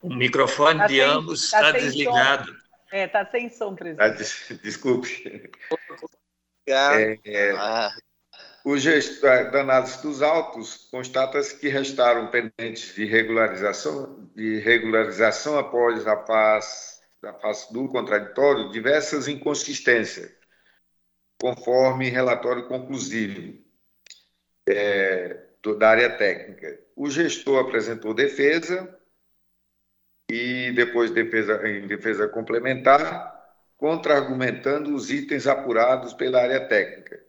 O microfone tá de sem, ambos está tá desligado. Som. É, está sem som, presidente. Ah, desculpe. É, é, ah. O gesto, da análise dos autos constata-se que restaram pendentes de regularização, de regularização após a fase, a fase do contraditório diversas inconsistências, conforme relatório conclusivo é, da área técnica. O gestor apresentou defesa e depois defesa, em defesa complementar, contra-argumentando os itens apurados pela área técnica.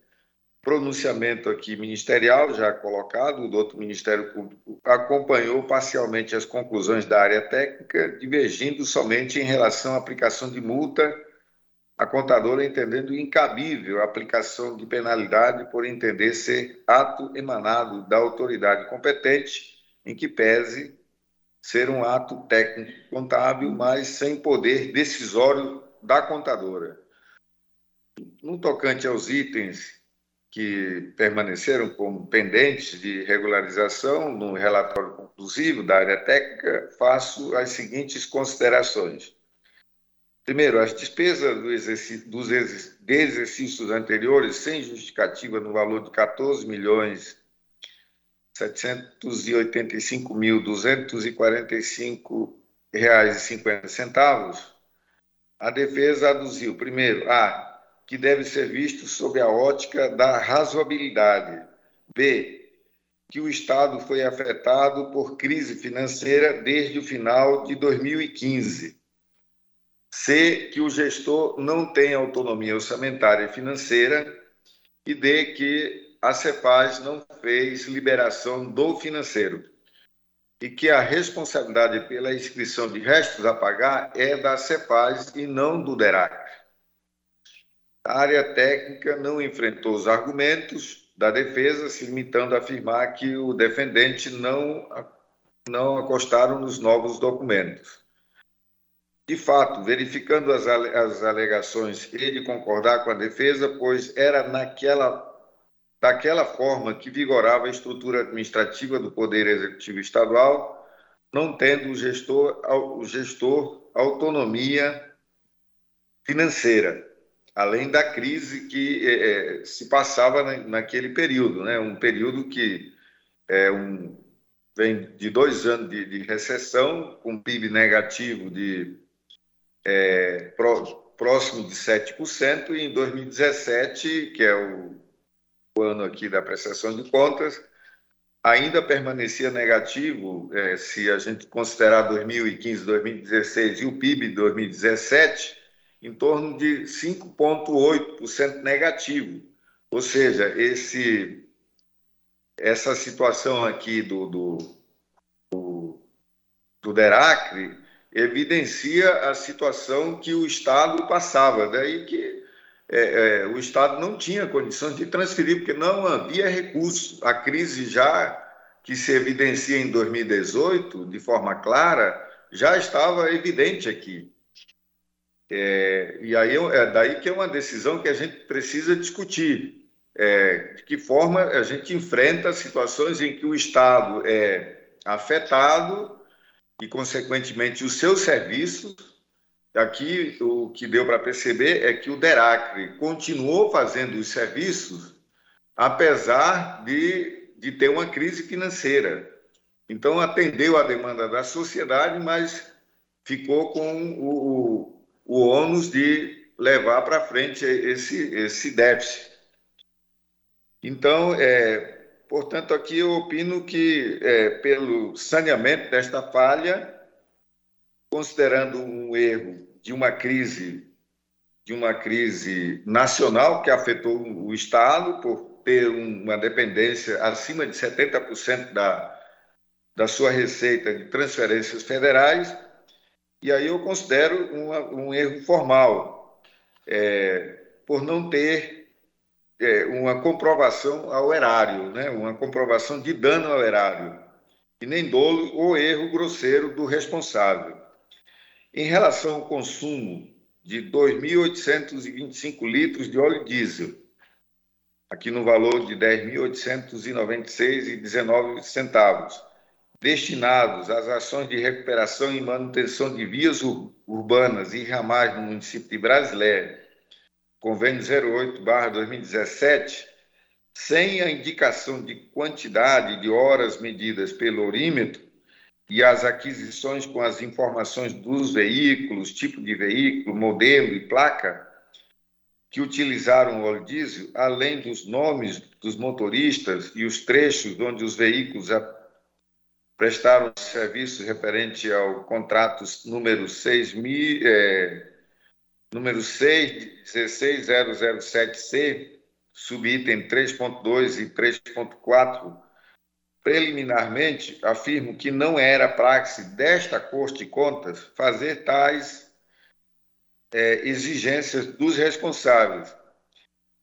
Pronunciamento aqui ministerial já colocado, o outro Ministério Público acompanhou parcialmente as conclusões da área técnica, divergindo somente em relação à aplicação de multa, a contadora entendendo incabível a aplicação de penalidade por entender ser ato emanado da autoridade competente, em que pese ser um ato técnico contábil, mas sem poder decisório da contadora. No tocante aos itens que permaneceram como pendentes de regularização no relatório conclusivo da área técnica, faço as seguintes considerações. Primeiro, as despesas do exercício, dos exercícios anteriores, sem justificativa, no valor de 14 milhões 785.245 reais e 50 centavos, a defesa aduziu, primeiro, a que deve ser visto sob a ótica da razoabilidade. B. Que o Estado foi afetado por crise financeira desde o final de 2015. C. Que o gestor não tem autonomia orçamentária e financeira. E D. Que a CEPAS não fez liberação do financeiro. E que a responsabilidade pela inscrição de restos a pagar é da CEPAS e não do DERAC. A área técnica não enfrentou os argumentos da defesa, se limitando a afirmar que o defendente não, não acostaram nos novos documentos. De fato, verificando as, as alegações e de concordar com a defesa, pois era naquela daquela forma que vigorava a estrutura administrativa do Poder Executivo Estadual, não tendo o gestor, o gestor autonomia financeira além da crise que é, se passava na, naquele período, né? um período que é um, vem de dois anos de, de recessão, com PIB negativo de é, próximo de 7%, e em 2017, que é o, o ano aqui da prestação de contas, ainda permanecia negativo, é, se a gente considerar 2015, 2016 e o PIB de 2017, em torno de 5,8% negativo. Ou seja, esse, essa situação aqui do, do, do, do Deracre evidencia a situação que o Estado passava, daí que é, é, o Estado não tinha condições de transferir, porque não havia recurso. A crise já que se evidencia em 2018, de forma clara, já estava evidente aqui. É, e aí é daí que é uma decisão que a gente precisa discutir. É, de que forma a gente enfrenta situações em que o Estado é afetado e, consequentemente, os seus serviços. Aqui, o que deu para perceber é que o DERACRE continuou fazendo os serviços, apesar de, de ter uma crise financeira. Então, atendeu a demanda da sociedade, mas ficou com o, o ônus de levar para frente esse, esse déficit. Então, é, portanto, aqui eu opino que, é, pelo saneamento desta falha, considerando um erro de uma crise de uma crise nacional que afetou o Estado por ter uma dependência acima de 70% da, da sua receita de transferências federais, e aí eu considero uma, um erro formal, é, por não ter é, uma comprovação ao erário, né? uma comprovação de dano ao erário, e nem dolo ou erro grosseiro do responsável. Em relação ao consumo de 2.825 litros de óleo diesel, aqui no valor de 10.896,19 centavos, destinados às ações de recuperação e manutenção de vias urbanas e ramais no município de Brasileia, convênio 08/2017, sem a indicação de quantidade de horas medidas pelo orímetro e as aquisições com as informações dos veículos, tipo de veículo, modelo e placa, que utilizaram o óleo diesel, além dos nomes dos motoristas e os trechos onde os veículos prestaram serviços referente ao contrato número 6 mil, é, número 6 16007C, subitem 3.2 e 3.4, preliminarmente afirmo que não era praxe desta Corte de Contas fazer tais é, exigências dos responsáveis,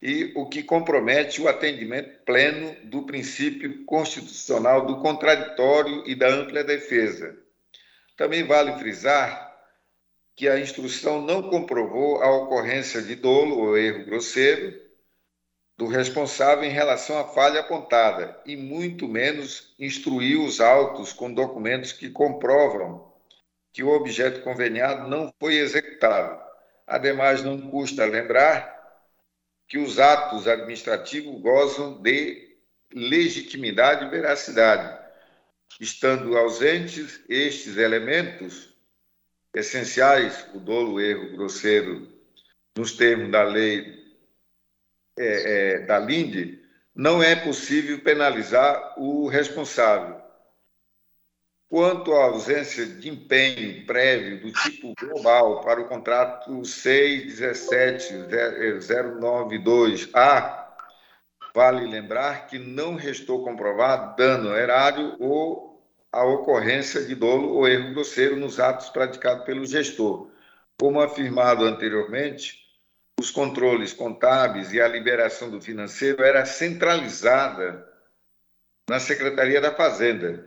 e o que compromete o atendimento pleno do princípio constitucional do contraditório e da ampla defesa. Também vale frisar que a instrução não comprovou a ocorrência de dolo ou erro grosseiro do responsável em relação à falha apontada, e muito menos instruiu os autos com documentos que comprovam que o objeto conveniado não foi executado. Ademais, não custa lembrar que os atos administrativos gozam de legitimidade e veracidade. Estando ausentes estes elementos essenciais, o dolo, o erro grosseiro, nos termos da lei é, é, da LINDE, não é possível penalizar o responsável. Quanto à ausência de empenho prévio do tipo global para o contrato 617-092A, vale lembrar que não restou comprovado dano erário ou a ocorrência de dolo ou erro grosseiro nos atos praticados pelo gestor. Como afirmado anteriormente, os controles contábeis e a liberação do financeiro era centralizada na Secretaria da Fazenda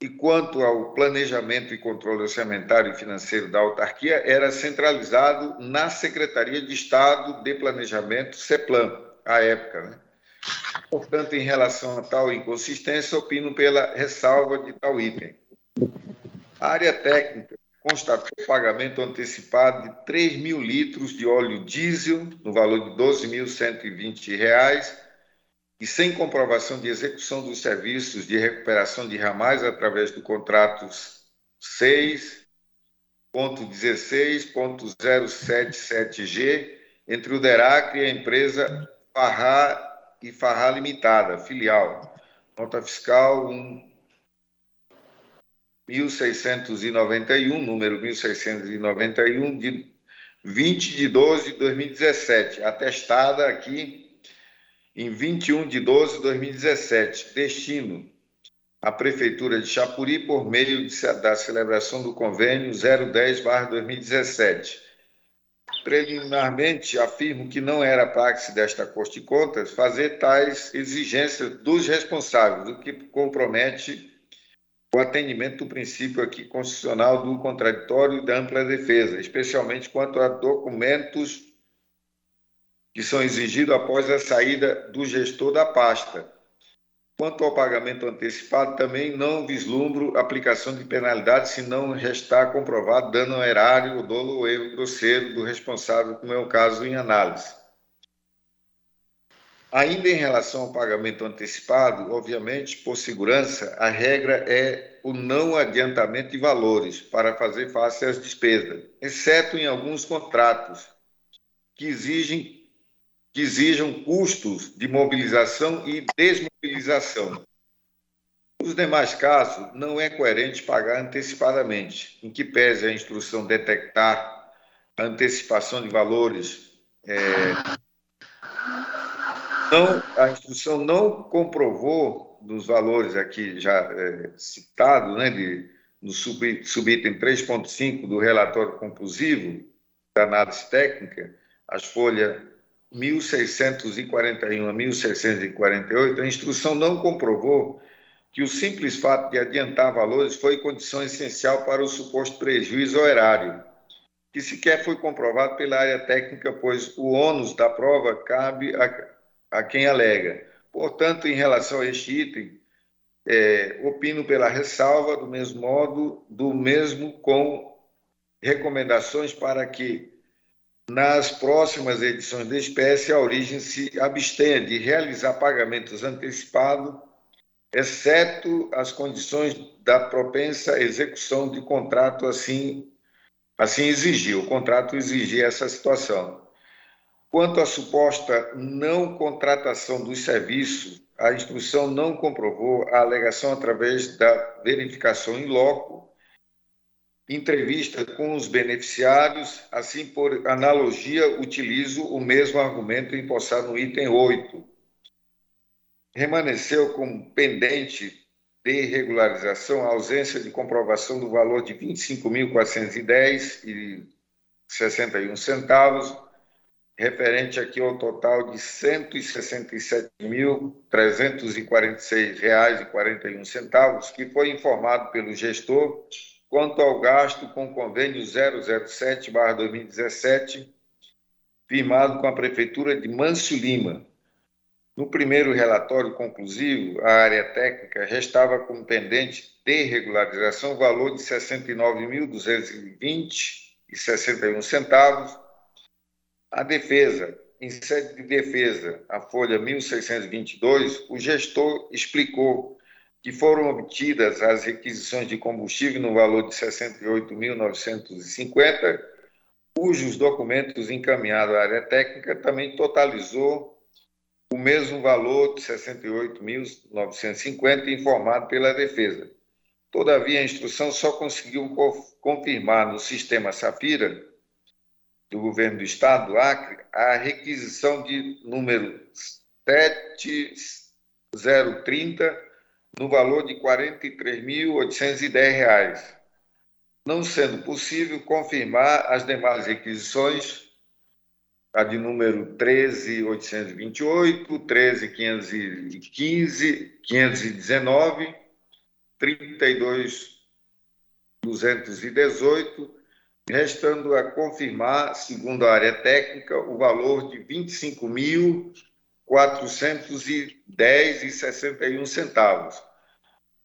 e quanto ao planejamento e controle orçamentário e financeiro da autarquia, era centralizado na Secretaria de Estado de Planejamento, CEPLAN, à época. Né? Portanto, em relação a tal inconsistência, opino pela ressalva de tal item. A área técnica constatou pagamento antecipado de 3 mil litros de óleo diesel, no valor de R$ 12.120 e sem comprovação de execução dos serviços de recuperação de ramais através do contrato 6.16.077G entre o DERAC e a empresa Farrá e Farrá Limitada, filial. Nota fiscal 1691, número 1691, de 20 de 12 de 2017, atestada aqui em 21 de 12 de 2017, destino à Prefeitura de Chapuri por meio de, da celebração do convênio 010-2017. Preliminarmente, afirmo que não era praxe desta Corte de Contas fazer tais exigências dos responsáveis, o que compromete o atendimento do princípio aqui constitucional do contraditório e da ampla defesa, especialmente quanto a documentos que são exigidos após a saída do gestor da pasta. Quanto ao pagamento antecipado, também não vislumbro aplicação de penalidade se não restar comprovado dano ao erário, dolo ou erro grosseiro do responsável, como é o caso em análise. Ainda em relação ao pagamento antecipado, obviamente, por segurança, a regra é o não adiantamento de valores para fazer face às despesas, exceto em alguns contratos que exigem que exijam custos de mobilização e desmobilização. Nos demais casos, não é coerente pagar antecipadamente, em que pese a instrução detectar a antecipação de valores. É, não, a instrução não comprovou nos valores aqui já é, citados, né, no sub, subitem 3.5 do relatório conclusivo da análise técnica, as folhas 1641 a 1648, a instrução não comprovou que o simples fato de adiantar valores foi condição essencial para o suposto prejuízo ao erário, que sequer foi comprovado pela área técnica, pois o ônus da prova cabe a, a quem alega. Portanto, em relação a este item, é, opino pela ressalva, do mesmo modo, do mesmo com recomendações para que, nas próximas edições da espécie, a origem se abstenha de realizar pagamentos antecipados, exceto as condições da propensa execução de contrato assim, assim exigir. O contrato exigia essa situação. Quanto à suposta não contratação dos serviços, a instrução não comprovou a alegação através da verificação em loco, entrevista com os beneficiários, assim por analogia utilizo o mesmo argumento empossado no item 8. Remanesceu como pendente de regularização a ausência de comprovação do valor de R$ 25.410,61 centavos referente aqui ao total de R$ 167.346,41, que foi informado pelo gestor quanto ao gasto com o convênio 007/2017, firmado com a prefeitura de Mâncio Lima. No primeiro relatório conclusivo, a área técnica restava como pendente de regularização o valor de R$ 69.220,61 centavos a defesa, em sede de defesa, a folha 1622, o gestor explicou que foram obtidas as requisições de combustível no valor de 68.950, cujos documentos encaminhados à área técnica também totalizou o mesmo valor de 68.950 informado pela defesa. Todavia, a instrução só conseguiu confirmar no sistema Safira do governo do estado do Acre a requisição de número 7030 no valor de R$ 43.810, não sendo possível confirmar as demais requisições, a de número 13.828, 13.515, 519, 32.218, restando a confirmar, segundo a área técnica, o valor de R$ 25.410,61 centavos.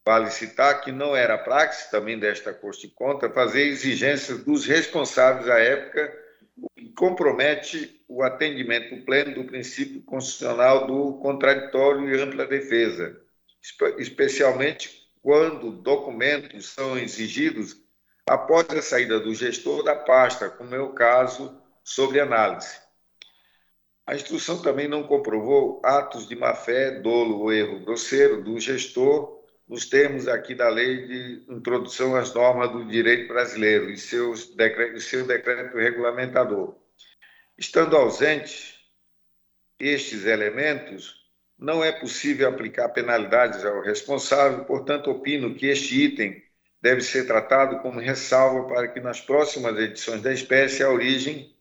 Vale citar que não era praxe também desta Corte de Conta fazer exigências dos responsáveis à época, o que compromete o atendimento pleno do princípio constitucional do contraditório e ampla defesa, especialmente quando documentos são exigidos após a saída do gestor da pasta, como é o caso sobre análise. A instrução também não comprovou atos de má-fé, dolo ou erro grosseiro do gestor nos termos aqui da lei de introdução às normas do direito brasileiro e seus decreto, seu decreto regulamentador. Estando ausentes estes elementos, não é possível aplicar penalidades ao responsável, portanto, opino que este item deve ser tratado como ressalva para que nas próximas edições da espécie a origem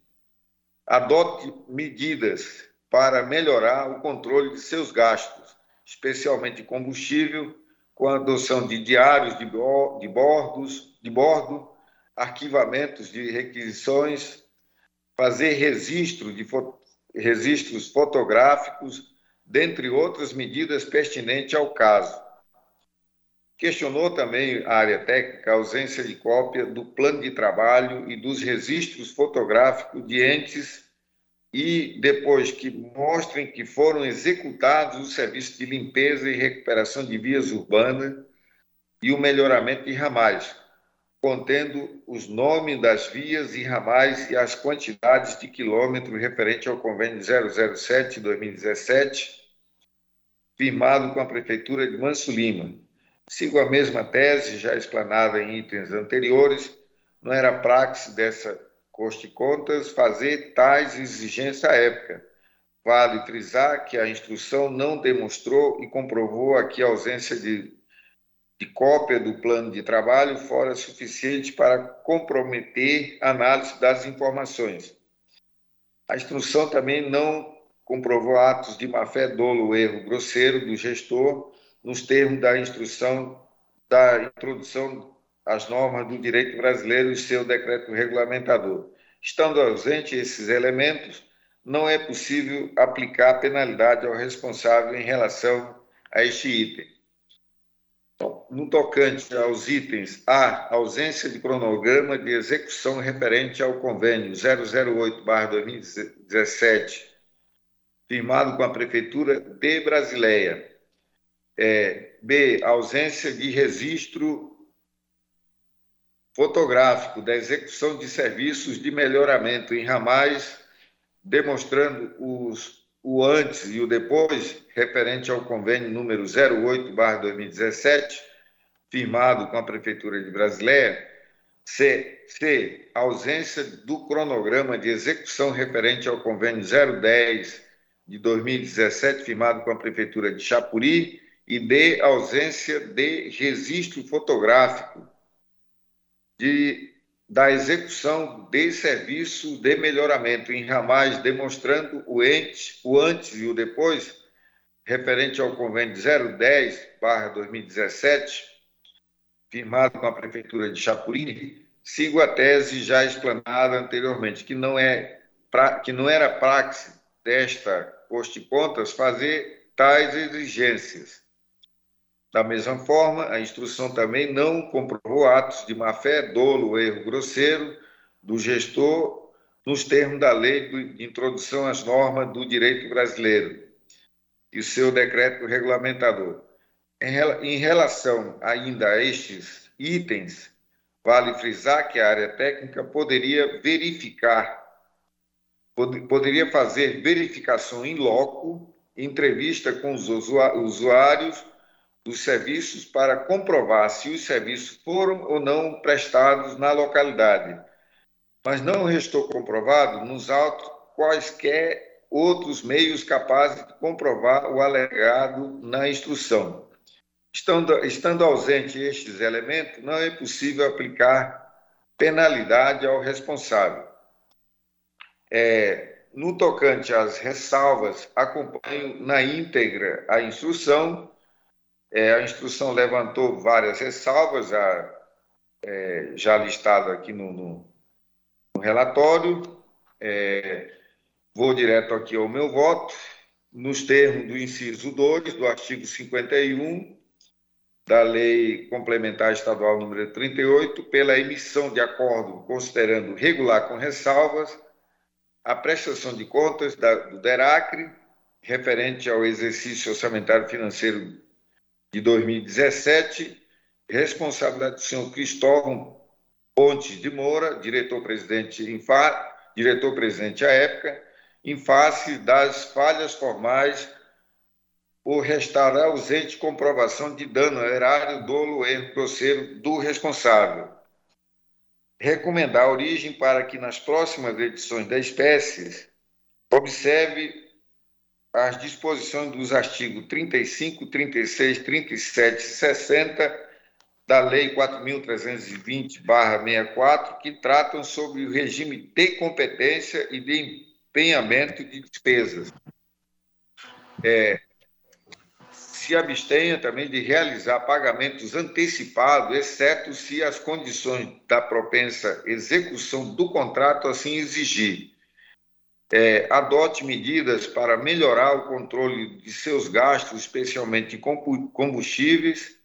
adote medidas para melhorar o controle de seus gastos, especialmente combustível, com a adoção de diários de, bordos, de bordo, arquivamentos de requisições, fazer registro de fo registros fotográficos, dentre outras medidas pertinentes ao caso Questionou também a área técnica a ausência de cópia do plano de trabalho e dos registros fotográficos de entes e depois que mostrem que foram executados os serviços de limpeza e recuperação de vias urbanas e o melhoramento de ramais, contendo os nomes das vias e ramais e as quantidades de quilômetros referente ao convênio 007-2017, firmado com a Prefeitura de Manso Lima Sigo a mesma tese, já explanada em itens anteriores, não era praxe dessa Corte de Contas fazer tais exigências à época. Vale frisar que a instrução não demonstrou e comprovou aqui a ausência de, de cópia do plano de trabalho fora suficiente para comprometer a análise das informações. A instrução também não comprovou atos de má-fé, dolo erro grosseiro do gestor nos termos da instrução da introdução às normas do direito brasileiro e seu decreto regulamentador. Estando ausentes esses elementos, não é possível aplicar penalidade ao responsável em relação a este item. no tocante aos itens A, ausência de cronograma de execução referente ao convênio 008/2017, firmado com a prefeitura de Brasileia. É, B, ausência de registro fotográfico da execução de serviços de melhoramento em ramais, demonstrando os, o antes e o depois, referente ao convênio número 08/2017, firmado com a Prefeitura de Brasileia. C, C. Ausência do cronograma de execução referente ao convênio 010 de 2017, firmado com a Prefeitura de Chapuri. E D. Ausência de registro fotográfico de, da execução de serviço de melhoramento em ramais, demonstrando o, ente, o antes e o depois, referente ao convênio 010-2017, firmado com a Prefeitura de Chapuri, sigo a tese já explanada anteriormente, que não, é, que não era praxe desta Poste Contas fazer tais exigências da mesma forma, a instrução também não comprovou atos de má-fé, dolo ou erro grosseiro do gestor nos termos da lei de introdução às normas do direito brasileiro e o seu decreto regulamentador. Em relação ainda a estes itens, vale frisar que a área técnica poderia verificar, poderia fazer verificação em loco, entrevista com os usuários dos serviços para comprovar se os serviços foram ou não prestados na localidade, mas não restou comprovado nos autos quaisquer outros meios capazes de comprovar o alegado na instrução. Estando, estando ausente estes elementos, não é possível aplicar penalidade ao responsável. É, no tocante às ressalvas, acompanho na íntegra a instrução é, a instrução levantou várias ressalvas, já, é, já listado aqui no, no, no relatório. É, vou direto aqui ao meu voto. Nos termos do inciso 2 do artigo 51 da Lei Complementar Estadual número 38, pela emissão de acordo considerando regular com ressalvas a prestação de contas da, do DERACRE referente ao exercício orçamentário financeiro de 2017, responsabilidade do senhor Cristóvão Pontes de Moura, diretor-presidente diretor-presidente à época, em face das falhas formais por restar ausente comprovação de dano erário, dolo, erro grosseiro do responsável. Recomendar a origem para que nas próximas edições da espécie observe as disposições dos artigos 35, 36, 37 e 60 da Lei 4.320-64, que tratam sobre o regime de competência e de empenhamento de despesas. É, se abstenha também de realizar pagamentos antecipados, exceto se as condições da propensa execução do contrato assim exigir é, adote medidas para melhorar o controle de seus gastos, especialmente combustíveis,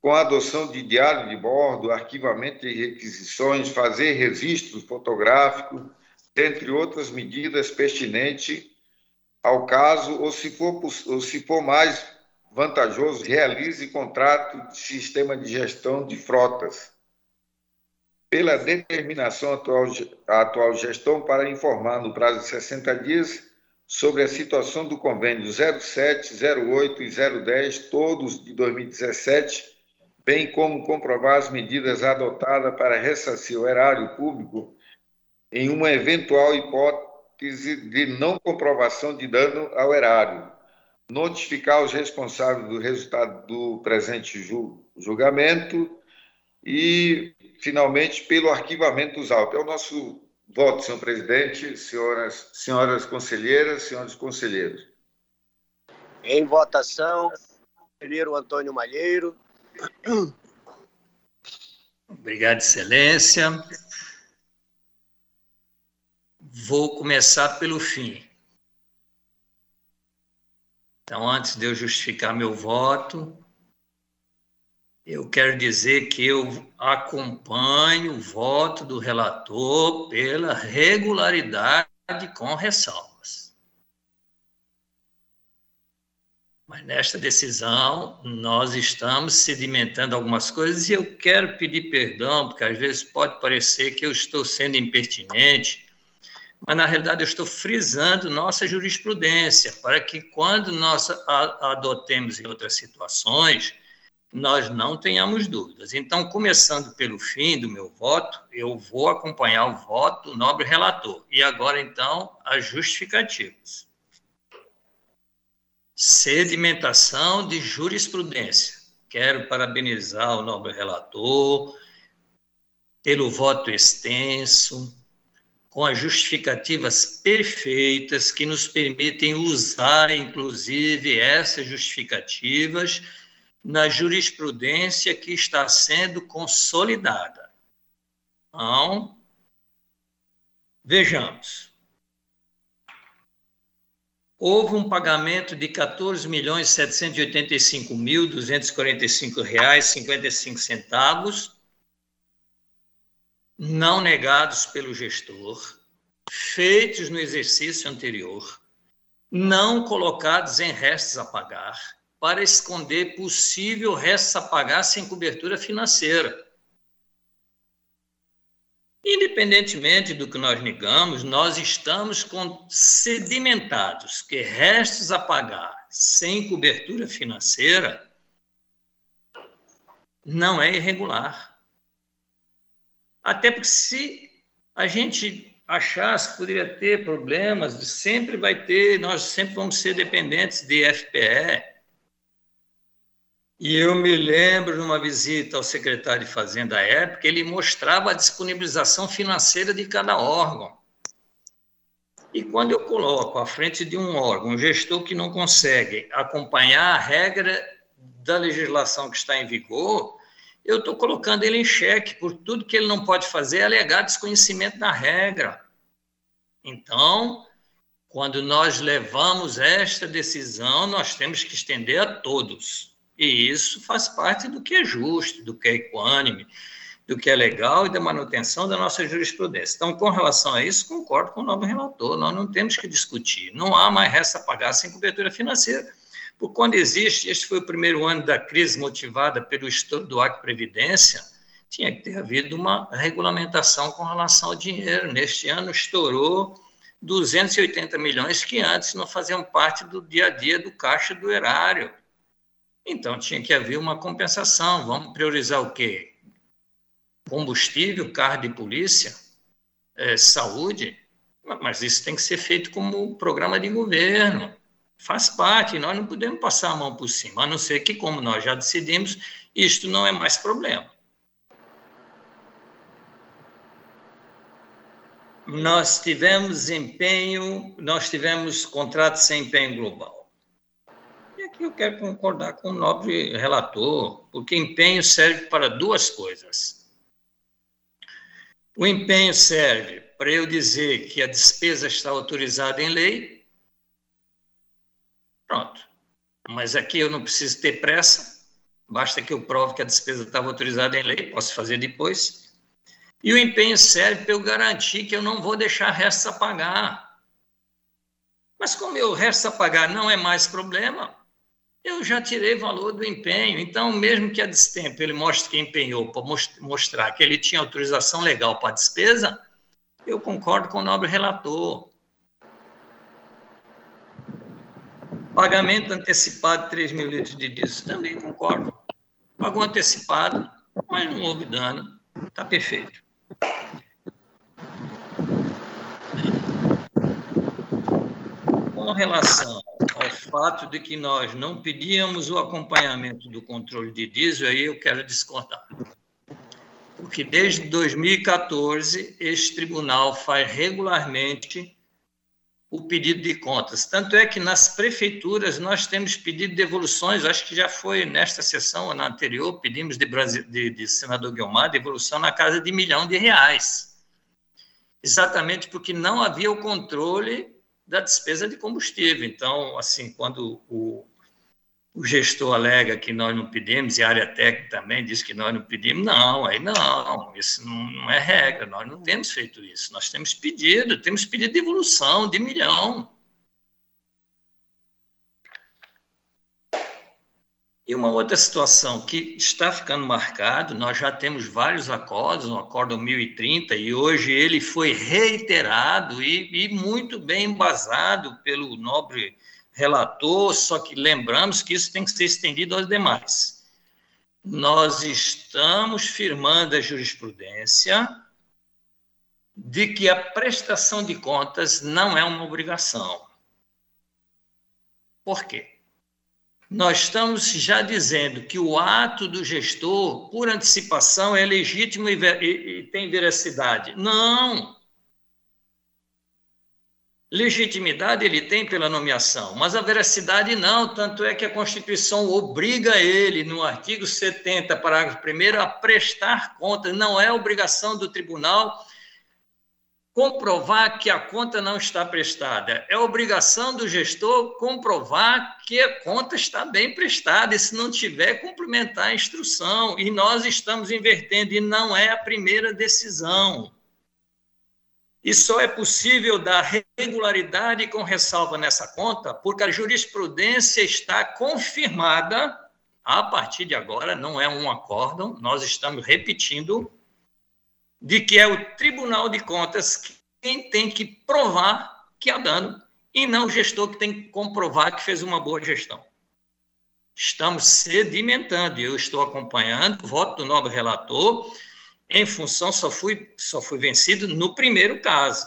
com a adoção de diário de bordo, arquivamento de requisições, fazer registro fotográfico, dentre outras medidas pertinentes ao caso, ou se for, ou se for mais vantajoso, realize contrato de sistema de gestão de frotas pela determinação atual, a atual gestão para informar no prazo de 60 dias sobre a situação do convênio 07, 08 e 010, todos de 2017, bem como comprovar as medidas adotadas para ressarcir o erário público em uma eventual hipótese de não comprovação de dano ao erário, notificar os responsáveis do resultado do presente julgamento e finalmente, pelo arquivamento dos autos. É o nosso voto, senhor presidente, senhoras, senhoras conselheiras, senhores conselheiros. Em votação, conselheiro Antônio Malheiro. Obrigado, excelência. Vou começar pelo fim. Então, antes de eu justificar meu voto, eu quero dizer que eu acompanho o voto do relator pela regularidade com ressalvas. Mas nesta decisão, nós estamos sedimentando algumas coisas e eu quero pedir perdão, porque às vezes pode parecer que eu estou sendo impertinente, mas na realidade eu estou frisando nossa jurisprudência, para que quando nós adotemos em outras situações, nós não tenhamos dúvidas. Então, começando pelo fim do meu voto, eu vou acompanhar o voto do nobre relator. E agora, então, as justificativas. Sedimentação de jurisprudência. Quero parabenizar o nobre relator pelo voto extenso, com as justificativas perfeitas que nos permitem usar, inclusive, essas justificativas na jurisprudência que está sendo consolidada. Então, vejamos. Houve um pagamento de R$ 14.785.245,55 não negados pelo gestor, feitos no exercício anterior, não colocados em restos a pagar, para esconder possível restos a pagar sem cobertura financeira. Independentemente do que nós negamos, nós estamos com sedimentados que restos a pagar sem cobertura financeira não é irregular. Até porque se a gente achasse que poderia ter problemas, sempre vai ter, nós sempre vamos ser dependentes de FPE. E eu me lembro de uma visita ao secretário de Fazenda à época, ele mostrava a disponibilização financeira de cada órgão. E quando eu coloco à frente de um órgão, um gestor que não consegue acompanhar a regra da legislação que está em vigor, eu estou colocando ele em xeque por tudo que ele não pode fazer é alegar desconhecimento da regra. Então, quando nós levamos esta decisão, nós temos que estender a todos. E isso faz parte do que é justo, do que é equânime, do que é legal e da manutenção da nossa jurisprudência. Então, com relação a isso, concordo com o novo relator, nós não temos que discutir. Não há mais resta pagar sem cobertura financeira. Porque quando existe, este foi o primeiro ano da crise motivada pelo estouro do Acre Previdência, tinha que ter havido uma regulamentação com relação ao dinheiro. Neste ano estourou 280 milhões que antes não faziam parte do dia a dia do caixa do erário. Então tinha que haver uma compensação. Vamos priorizar o quê? Combustível, carro de polícia, é, saúde, mas isso tem que ser feito como programa de governo faz parte, nós não podemos passar a mão por cima, a não ser que, como nós já decidimos, isto não é mais problema. Nós tivemos empenho, nós tivemos contrato sem empenho global. E aqui eu quero concordar com o nobre relator, porque empenho serve para duas coisas. O empenho serve para eu dizer que a despesa está autorizada em lei, Pronto. Mas aqui eu não preciso ter pressa, basta que eu prove que a despesa estava autorizada em lei, posso fazer depois. E o empenho serve para eu garantir que eu não vou deixar resto a pagar. Mas como o resto a pagar não é mais problema, eu já tirei valor do empenho. Então, mesmo que a destempo ele mostre que empenhou para mostrar que ele tinha autorização legal para a despesa, eu concordo com o nobre relator. Pagamento antecipado de 3 mil litros de diesel, também concordo. Pagou antecipado, mas não houve dano. Está perfeito. Com relação ao fato de que nós não pedíamos o acompanhamento do controle de diesel, aí eu quero discordar. Porque desde 2014, este tribunal faz regularmente o pedido de contas. Tanto é que nas prefeituras nós temos pedido devoluções, acho que já foi nesta sessão ou na anterior, pedimos de, Brasil, de, de senador Guilmar devolução na casa de milhão de reais. Exatamente porque não havia o controle da despesa de combustível. Então, assim, quando o, o gestor alega que nós não pedimos, e a área técnica também diz que nós não pedimos. Não, aí não, isso não, não é regra, nós não temos feito isso. Nós temos pedido, temos pedido de evolução, de milhão. E uma outra situação que está ficando marcado, nós já temos vários acordos, o acordo 1030, e hoje ele foi reiterado e, e muito bem embasado pelo nobre relator, só que lembramos que isso tem que ser estendido aos demais. Nós estamos firmando a jurisprudência de que a prestação de contas não é uma obrigação. Por quê? Nós estamos já dizendo que o ato do gestor, por antecipação, é legítimo e, e, e tem veracidade. Não! Legitimidade ele tem pela nomeação, mas a veracidade não, tanto é que a Constituição obriga ele, no artigo 70, parágrafo 1, a prestar contas, não é obrigação do tribunal comprovar que a conta não está prestada, é obrigação do gestor comprovar que a conta está bem prestada, e se não tiver, cumprimentar a instrução, e nós estamos invertendo, e não é a primeira decisão. E só é possível dar regularidade com ressalva nessa conta, porque a jurisprudência está confirmada. A partir de agora, não é um acórdão, nós estamos repetindo, de que é o Tribunal de Contas quem tem que provar que há dano, e não o gestor que tem que comprovar que fez uma boa gestão. Estamos sedimentando, e eu estou acompanhando o voto do nobre relator, em função, só fui, só fui vencido no primeiro caso.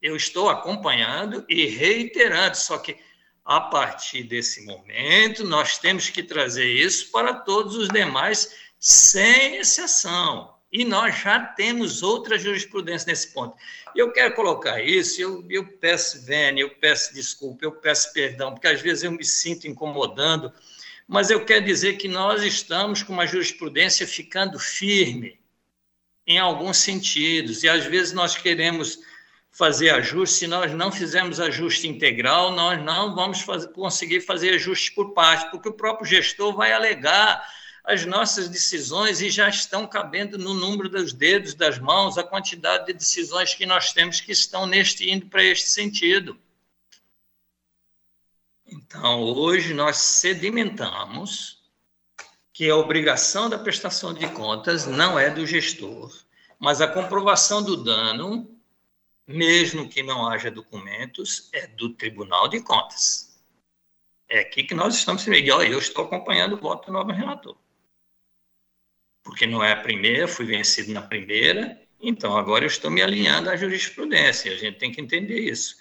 Eu estou acompanhando e reiterando, só que a partir desse momento, nós temos que trazer isso para todos os demais, sem exceção. E nós já temos outra jurisprudência nesse ponto. Eu quero colocar isso, eu, eu peço vênia, eu peço desculpa, eu peço perdão, porque às vezes eu me sinto incomodando, mas eu quero dizer que nós estamos com uma jurisprudência ficando firme em alguns sentidos, e às vezes nós queremos fazer ajuste, se nós não fizermos ajuste integral, nós não vamos fazer, conseguir fazer ajuste por parte, porque o próprio gestor vai alegar as nossas decisões e já estão cabendo no número dos dedos das mãos a quantidade de decisões que nós temos que estão neste indo para este sentido. Então, hoje nós sedimentamos que a obrigação da prestação de contas não é do gestor, mas a comprovação do dano, mesmo que não haja documentos, é do Tribunal de Contas. É aqui que nós estamos. E eu estou acompanhando o voto do novo relator. Porque não é a primeira, fui vencido na primeira, então agora eu estou me alinhando à jurisprudência. A gente tem que entender isso.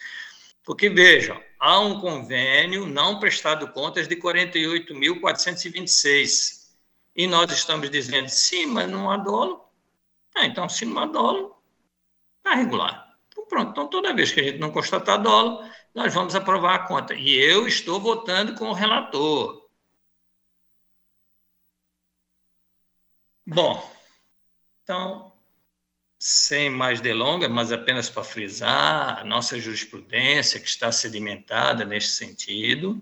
Porque, vejam, há um convênio não prestado contas de 48.426 e nós estamos dizendo, sim, mas não há dolo. Ah, então, se não há dolo, está regular. Então, pronto. Então, toda vez que a gente não constatar dolo, nós vamos aprovar a conta. E eu estou votando com o relator. Bom, então, sem mais delongas, mas apenas para frisar a nossa jurisprudência que está sedimentada neste sentido,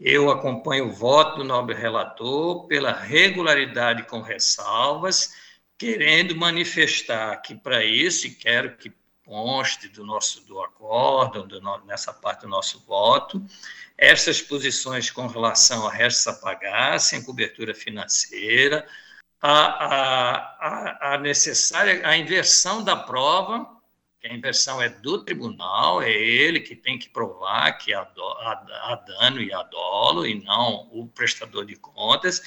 eu acompanho o voto do nobre relator pela regularidade com ressalvas, querendo manifestar que para isso, e quero que conste do nosso do acordo, do, nessa parte do nosso voto, essas posições com relação a restos a pagar, sem cobertura financeira, a, a, a, a necessária a inversão da prova que a inversão é do tribunal, é ele que tem que provar que há, há, dano e há dolo, e não o prestador de contas.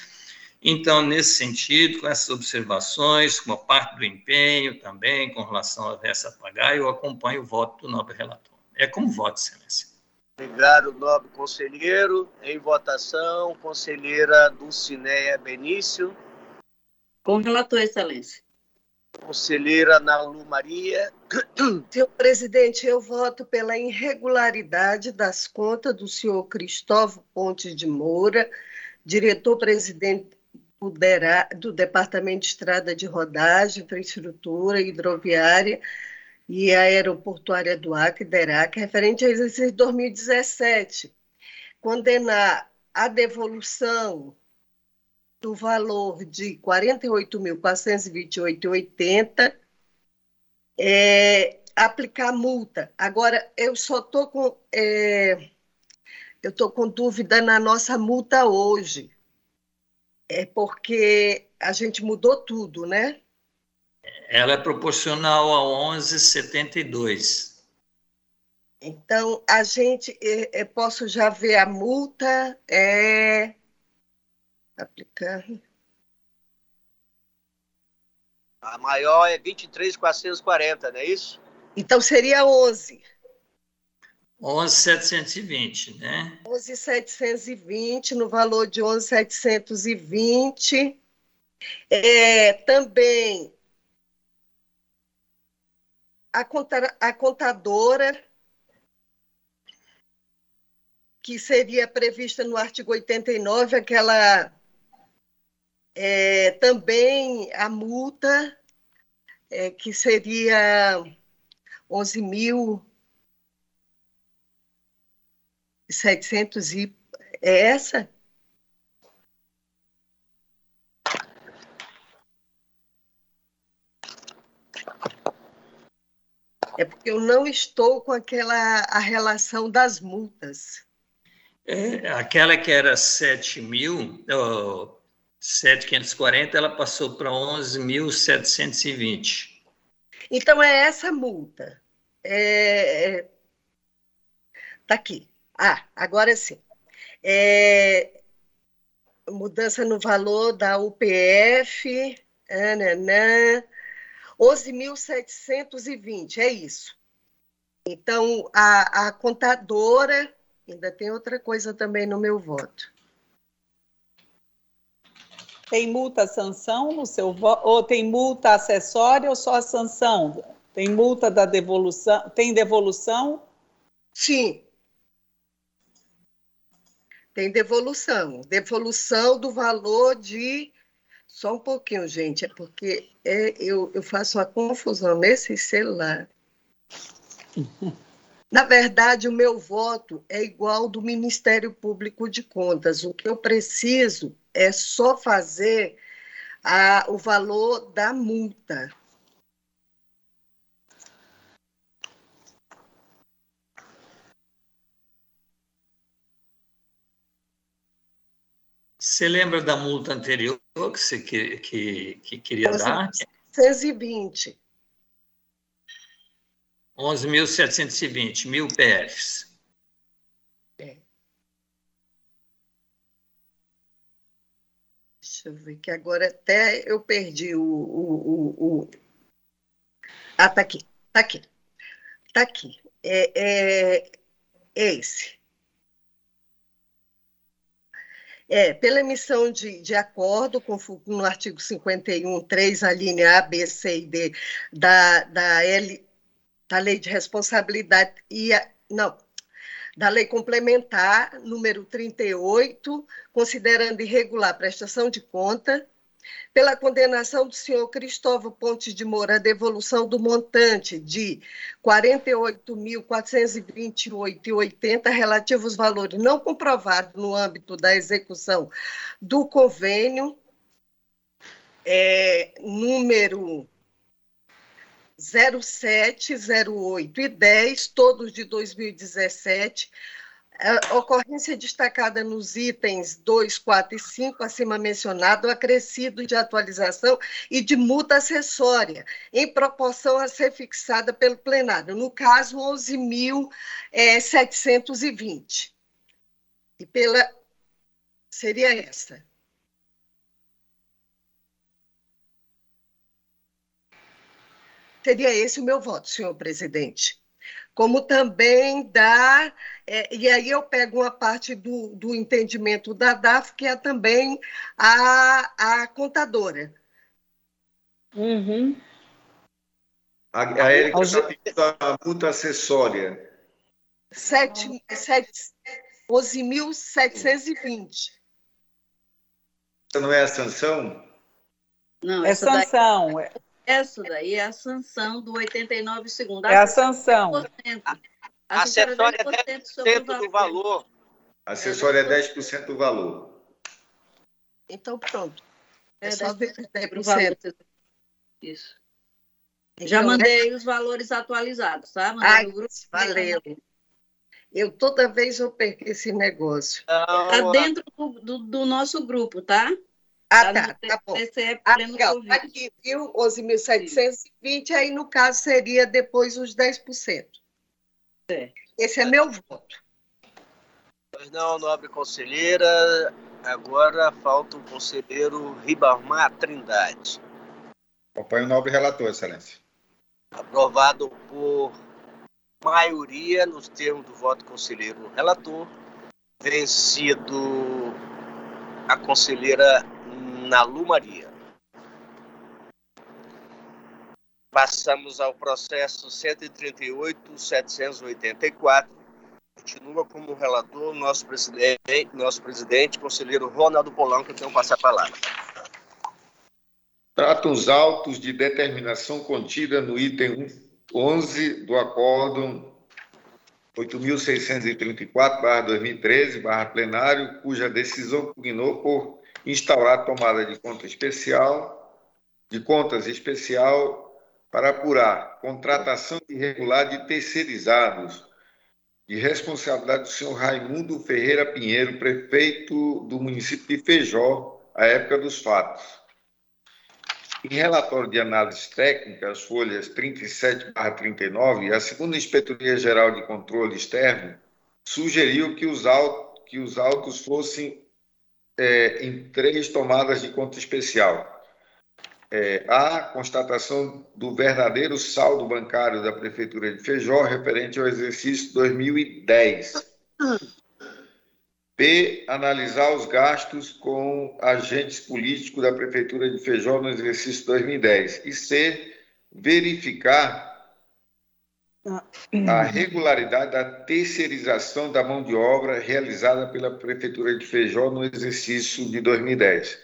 Então, nesse sentido, com essas observações, com a parte do empenho também, com relação à versa pagar, eu acompanho o voto do nobre relator. É como voto, excelência. Obrigado, nobre conselheiro. Em votação, conselheira Dulcineia Benício. Com relator, excelência. Conselheira Nalu Maria. Senhor presidente, eu voto pela irregularidade das contas do senhor Cristóvão Ponte de Moura, diretor-presidente do, do Departamento de Estrada de Rodagem, Infraestrutura Hidroviária e Aeroportuária do Acre, DERAC, referente ao exercício 2017. Condenar a devolução do valor de R$ 48.428,80, é, aplicar multa. Agora, eu só estou com. É, eu estou com dúvida na nossa multa hoje. É porque a gente mudou tudo, né? Ela é proporcional a 11,72. Então, a gente, é, é, posso já ver a multa, é... Aplicar... A maior é 23,440, não é isso? Então, seria 11. 11,720, né? 11,720, no valor de 11,720. É, também a, conta, a contadora, que seria prevista no artigo 89, aquela é, também a multa, é, que seria 11 mil 700 e é essa? É porque eu não estou com aquela a relação das multas. É, aquela que era 7 mil, oh, 7.540, ela passou para 11.720. Então é essa multa. É, é, tá aqui. Ah, agora sim. É, mudança no valor da UPF, ananã, 11.720, é isso. Então, a, a contadora, ainda tem outra coisa também no meu voto. Tem multa sanção no seu voto? Ou tem multa acessória ou só a sanção? Tem multa da devolução? Tem devolução? Sim, tem devolução. Devolução do valor de. Só um pouquinho, gente, é porque é, eu, eu faço uma confusão nesse celular. Na verdade, o meu voto é igual do Ministério Público de Contas. O que eu preciso é só fazer a, o valor da multa. Você lembra da multa anterior que você que, que, que queria 11, dar? 1120. 11.720, mil PFs. É. Deixa eu ver que agora até eu perdi o. o, o, o... Ah, tá aqui, tá aqui. Tá aqui. É, é, é esse. É, pela emissão de, de acordo com, no artigo 51, 3, a linha A, B, C e D da, da, L, da Lei de Responsabilidade e a, não, da Lei Complementar número 38, considerando irregular a prestação de conta, pela condenação do senhor Cristóvão Pontes de Moura a devolução do montante de R$ 48.428,80 relativos valores não comprovados no âmbito da execução do convênio é, número 07, 08 e 10, todos de 2017, a ocorrência destacada nos itens 2, 4 e 5, acima mencionado, acrescido de atualização e de multa acessória, em proporção a ser fixada pelo plenário, no caso, 11.720. É, e pela. Seria essa. Seria esse o meu voto, senhor presidente como também dá, é, e aí eu pego uma parte do, do entendimento da DAF, que é também a, a contadora. Uhum. A, a Érica está pedindo a multa acessória. 11.720. Essa não é a sanção? Não, é sanção. Daí... Essa daí é a sanção do 89 segundos. É a sanção. A acessória é 10% do valor. Acessório é 10% do valor. Então, pronto. É É só 10% ver do valor. 10%. Isso. Já Então, mandei os valores atualizados, tá? Mandei Ai, grupo. valeu. Eu toda vez eu perco esse negócio. Tá Então, dentro do, do- do nosso grupo, tá? Ah, no tá, tá bom. TCE Ah, Pleno legal. Covid. Aqui, viu? 11.720, aí no caso seria depois os 10%. É. Esse é meu voto. Pois não, nobre conselheira. Agora falta o conselheiro Ribamar Trindade. Acompanho o nobre relator, excelência. Aprovado por maioria nos termos do voto conselheiro relator. Vencido a conselheira Nalu Maria. Passamos ao processo 138.784. Continua como relator nosso presidente, nosso presidente, conselheiro Ronaldo tenho que passar a palavra. Trata os autos de determinação contida no item 11 do Acórdão 8.634-2013, plenário, cuja decisão pugnou por instaurar tomada de conta especial, de contas especial para apurar contratação irregular de terceirizados, de responsabilidade do senhor Raimundo Ferreira Pinheiro, prefeito do município de Feijó, à época dos fatos. Em relatório de análise técnica, as folhas 37/39, a segunda Inspetoria Geral de Controle Externo sugeriu que os autos, que os autos fossem é, em três tomadas de conta especial. É, a constatação do verdadeiro saldo bancário da Prefeitura de Feijó referente ao exercício 2010. B. Analisar os gastos com agentes políticos da Prefeitura de Feijó no exercício 2010. E C. Verificar a regularidade da terceirização da mão de obra realizada pela Prefeitura de Feijó no exercício de 2010.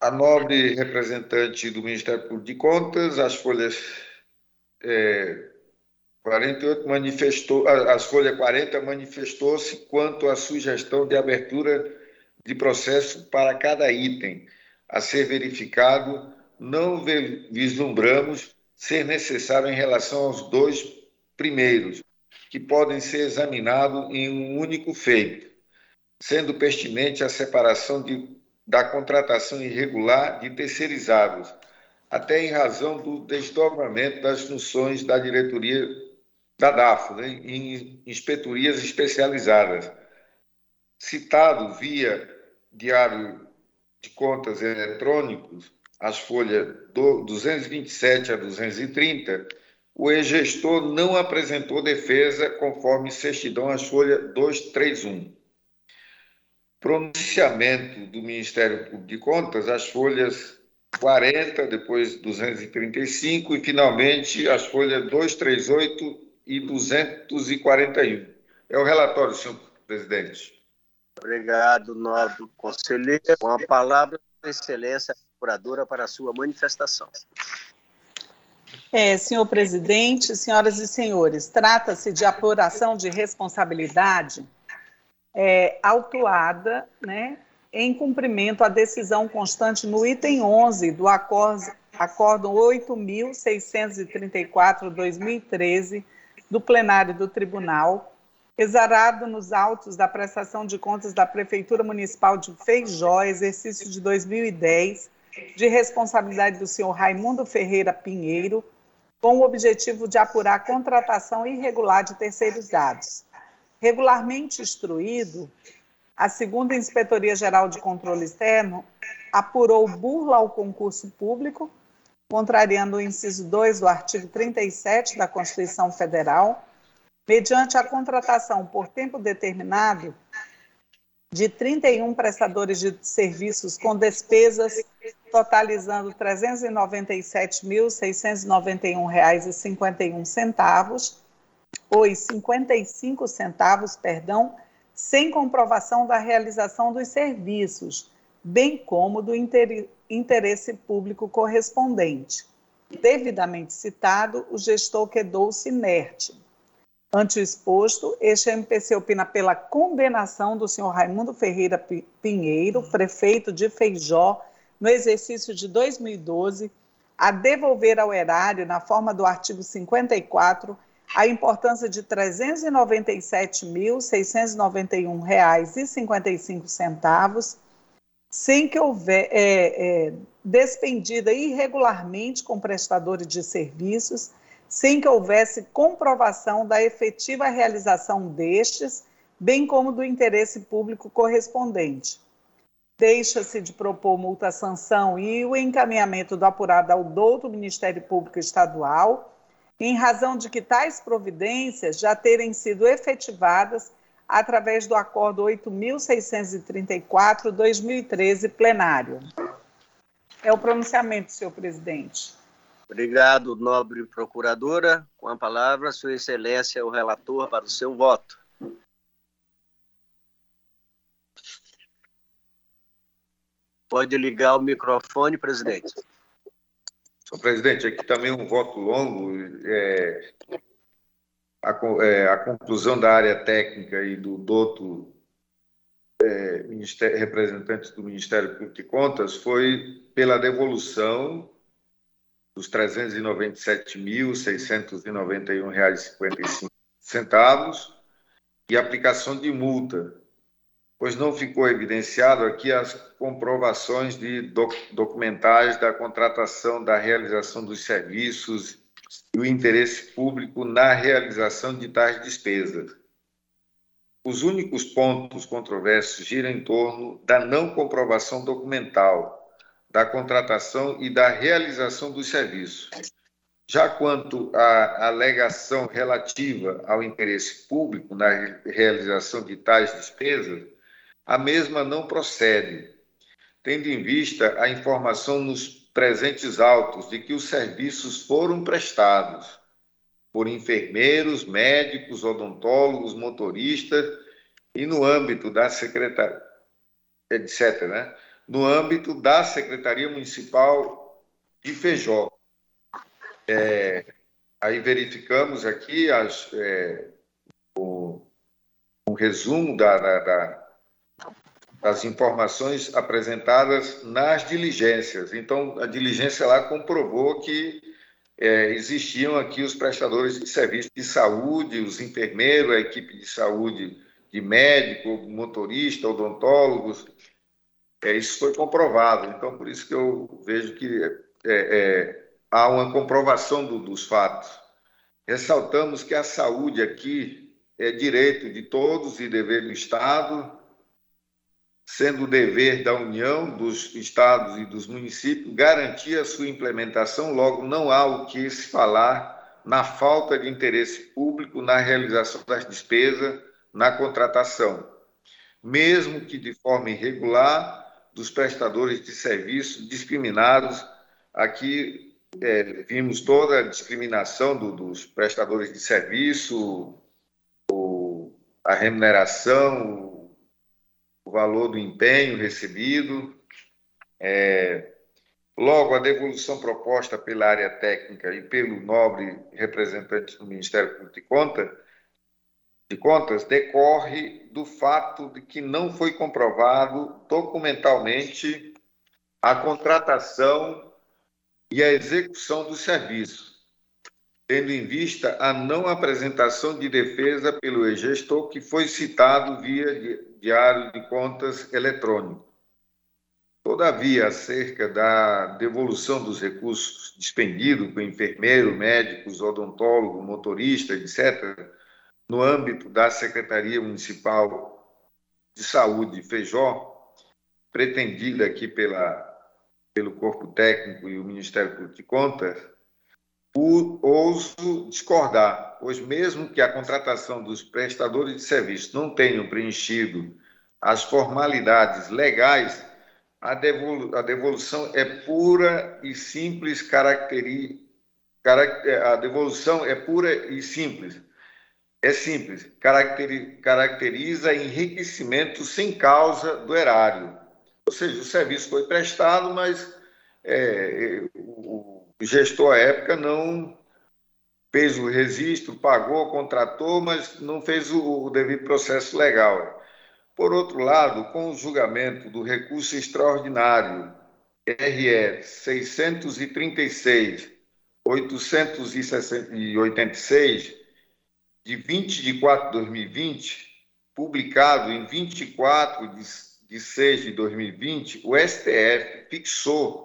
A nobre representante do Ministério Público de Contas, as folhas é, 48 manifestou, as folhas 40 manifestou-se quanto à sugestão de abertura de processo para cada item a ser verificado, não vislumbramos ser necessário em relação aos dois primeiros, que podem ser examinados em um único feito, sendo pertinente a separação de, da contratação irregular de terceirizados, até em razão do desdobramento das funções da diretoria da DAFO, né, em inspetorias especializadas. Citado via diário de contas eletrônicos, as folhas 227 a 230, o ex-gestor não apresentou defesa conforme certidão as folhas 231. Pronunciamento do Ministério Público de Contas, as folhas 40, depois 235 e finalmente as folhas 238 e 241. É o relatório, senhor presidente. Obrigado, nobre conselheiro. Com a palavra, excelência para a sua manifestação. É, senhor presidente, senhoras e senhores, trata-se de apuração de responsabilidade é, autuada, né, em cumprimento à decisão constante no item 11 do Acórdão 8.634-2013 do plenário do Tribunal, exarado nos autos da prestação de contas da Prefeitura Municipal de Feijó, exercício de 2010, de responsabilidade do senhor Raimundo Ferreira Pinheiro, com o objetivo de apurar contratação irregular de terceiros dados. Regularmente instruído, a segunda Inspetoria Geral de Controle Externo apurou burla ao concurso público, contrariando o inciso 2 do artigo 37 da Constituição Federal, mediante a contratação por tempo determinado de 31 prestadores de serviços com despesas totalizando R$ 397.691,51, ou 55 centavos, perdão, sem comprovação da realização dos serviços, bem como do interesse público correspondente. Devidamente citado, o gestor quedou-se inerte. Ante o exposto, este MPC opina pela condenação do senhor Raimundo Ferreira Pinheiro, prefeito de Feijó, no exercício de 2012, a devolver ao erário, na forma do artigo 54, a importância de R$ 397.691,55, sem que houver é, é, despendida irregularmente com prestadores de serviços, sem que houvesse comprovação da efetiva realização destes, bem como do interesse público correspondente. Deixa-se de propor multa-sanção e o encaminhamento do apurado ao douto Ministério Público Estadual, em razão de que tais providências já terem sido efetivadas através do Acordo 8.634-2013 plenário. É o pronunciamento, senhor presidente. Obrigado, nobre procuradora. Com a palavra, Sua Excelência, o relator, para o seu voto. Pode ligar o microfone, presidente. Senhor presidente, aqui também um voto longo. É, a, é, a, conclusão da área técnica e do douto é, representante do Ministério Público de Contas foi pela devolução dos R$ 397.691,55 e aplicação de multa, pois não ficou evidenciado aqui as comprovações de doc documentais da contratação, da realização dos serviços e o interesse público na realização de tais despesas. Os únicos pontos controversos giram em torno da não comprovação documental da contratação e da realização do serviço. Já quanto à alegação relativa ao interesse público na realização de tais despesas, a mesma não procede, tendo em vista a informação nos presentes autos de que os serviços foram prestados por enfermeiros, médicos, odontólogos, motoristas e no âmbito da secretaria, etc., né? No âmbito da Secretaria Municipal de Feijó. É, aí verificamos aqui as, é, o, um resumo da, da, da, das informações apresentadas nas diligências. Então, a diligência lá comprovou que é, existiam aqui os prestadores de serviço de saúde, os enfermeiros, a equipe de saúde de médico, motorista, odontólogos, é, isso foi comprovado. Então, por isso que eu vejo que é, é, há uma comprovação do, dos fatos. Ressaltamos que a saúde aqui é direito de todos e dever do Estado, sendo dever da União, dos estados e dos municípios garantir a sua implementação, logo não há o que se falar na falta de interesse público na realização das despesas na contratação, mesmo que de forma irregular dos prestadores de serviço discriminados. Aqui é, vimos toda a discriminação do, dos prestadores de serviço, o, a remuneração, o, o, valor do empenho recebido. É, logo, a devolução proposta pela área técnica e pelo nobre representante do Ministério Público de Contas de Contas decorre do fato de que não foi comprovado documentalmente a contratação e a execução do serviço, tendo em vista a não apresentação de defesa pelo gestor que foi citado via diário de contas eletrônico. Todavia, acerca da devolução dos recursos despendidos com enfermeiro, médicos, odontólogo, motorista, etc., no âmbito da Secretaria Municipal de Saúde Feijó, pretendida aqui pela, pelo Corpo Técnico e o Ministério Público de Contas, ouso discordar, pois mesmo que a contratação dos prestadores de serviço não tenham preenchido as formalidades legais, a, devolu a devolução é pura e simples caracteri a devolução é pura e simples é simples, caracteriza enriquecimento sem causa do erário. Ou seja, o serviço foi prestado, mas é, o gestor à época não fez o registro, pagou, contratou, mas não fez o, o devido processo legal. Por outro lado, com o julgamento do recurso extraordinário RE 636 886 de 20 de 4 de 2020, publicado em 24 de, de 6 de 2020, o STF fixou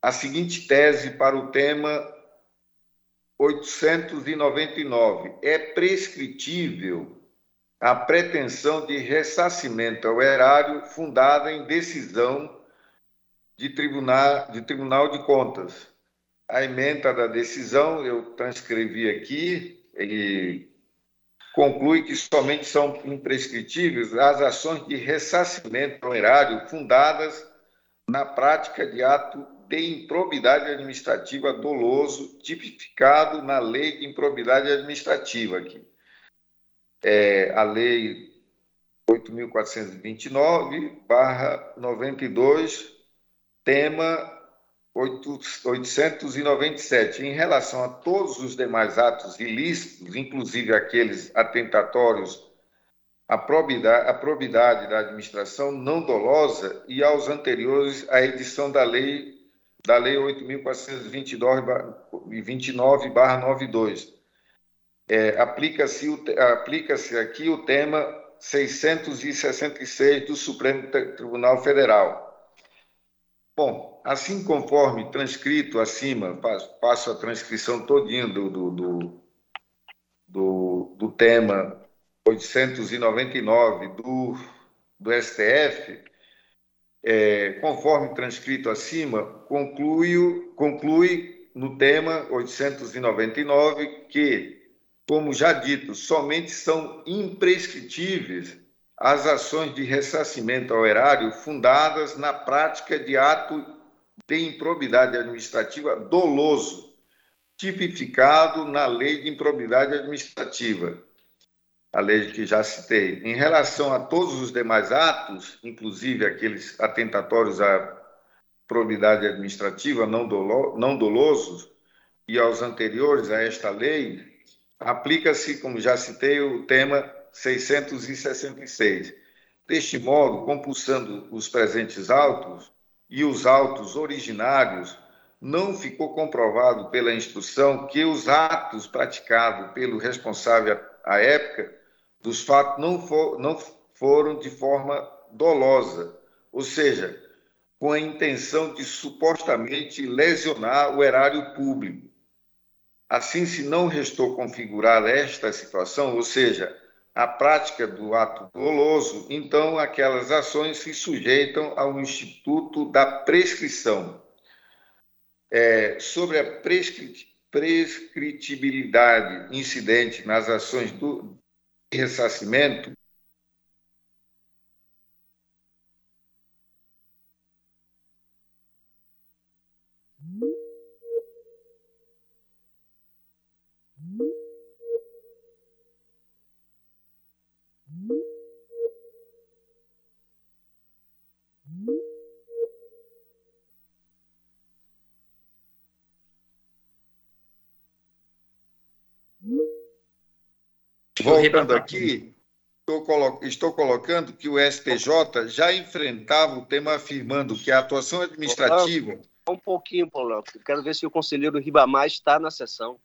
a seguinte tese para o tema 899. É prescritível a pretensão de ressarcimento ao erário fundada em decisão de tribunal, de tribunal de Contas. A emenda da decisão, eu transcrevi aqui, e conclui que somente são imprescritíveis as ações de ressarcimento ao erário fundadas na prática de ato de improbidade administrativa doloso, tipificado na lei de improbidade administrativa aqui. É, a lei 8.429/92, tema 897. Em relação a todos os demais atos ilícitos, inclusive aqueles atentatórios à probidade, à probidade da administração não dolosa e aos anteriores à edição da lei da lei 8.429/92. É, aplica-se aplica aqui o tema 666 do Supremo Tribunal Federal. Bom, assim conforme transcrito acima, passo a transcrição todinha do, do, do, do, do tema 899 do, do STF, é, conforme transcrito acima, conclui, conclui no tema 899 que, como já dito, somente são imprescritíveis as ações de ressarcimento ao erário fundadas na prática de ato de improbidade administrativa doloso, tipificado na lei de improbidade administrativa, a lei que já citei. Em relação a todos os demais atos, inclusive aqueles atentatórios à probidade administrativa não, dolo, não dolosos e aos anteriores a esta lei, aplica-se, como já citei, o tema 666. Deste modo, compulsando os presentes autos, e os autos originários, não ficou comprovado pela instrução que os atos praticados pelo responsável à época dos fatos não, for, não foram de forma dolosa, ou seja, com a intenção de supostamente lesionar o erário público. Assim, se não restou configurar esta situação, ou seja, a prática do ato doloso, então aquelas ações se sujeitam ao instituto da prescrição. É, sobre a prescrit prescritibilidade incidente nas ações do ressarcimento, Voltando aqui, estou, colo estou colocando que o STJ já enfrentava o tema afirmando que a atuação administrativa. Um pouquinho, Paulão. Quero ver se o conselheiro Ribamar está na sessão.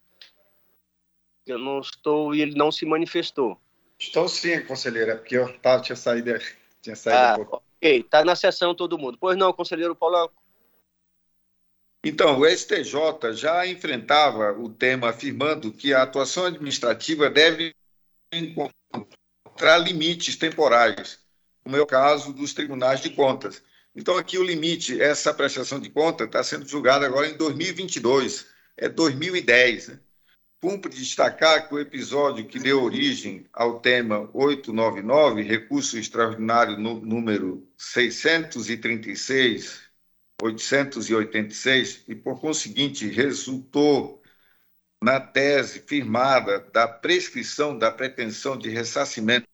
Eu não estou e ele não se manifestou. Estou sim, conselheira, porque eu tava, tinha saído, tinha saído ah, um pouco. Ok, está na sessão todo mundo. Pois não, conselheiro Paulão. Então, o STJ já enfrentava o tema afirmando que a atuação administrativa deve encontrar limites temporais, como é o caso dos tribunais de contas. Então, aqui o limite, essa prestação de conta está sendo julgada agora em 2022, é 2010. Né? Cumpre destacar que o episódio que deu origem ao tema 899, recurso extraordinário número 636, 886, e por conseguinte resultou na tese firmada da prescrição da pretensão de ressarcimento,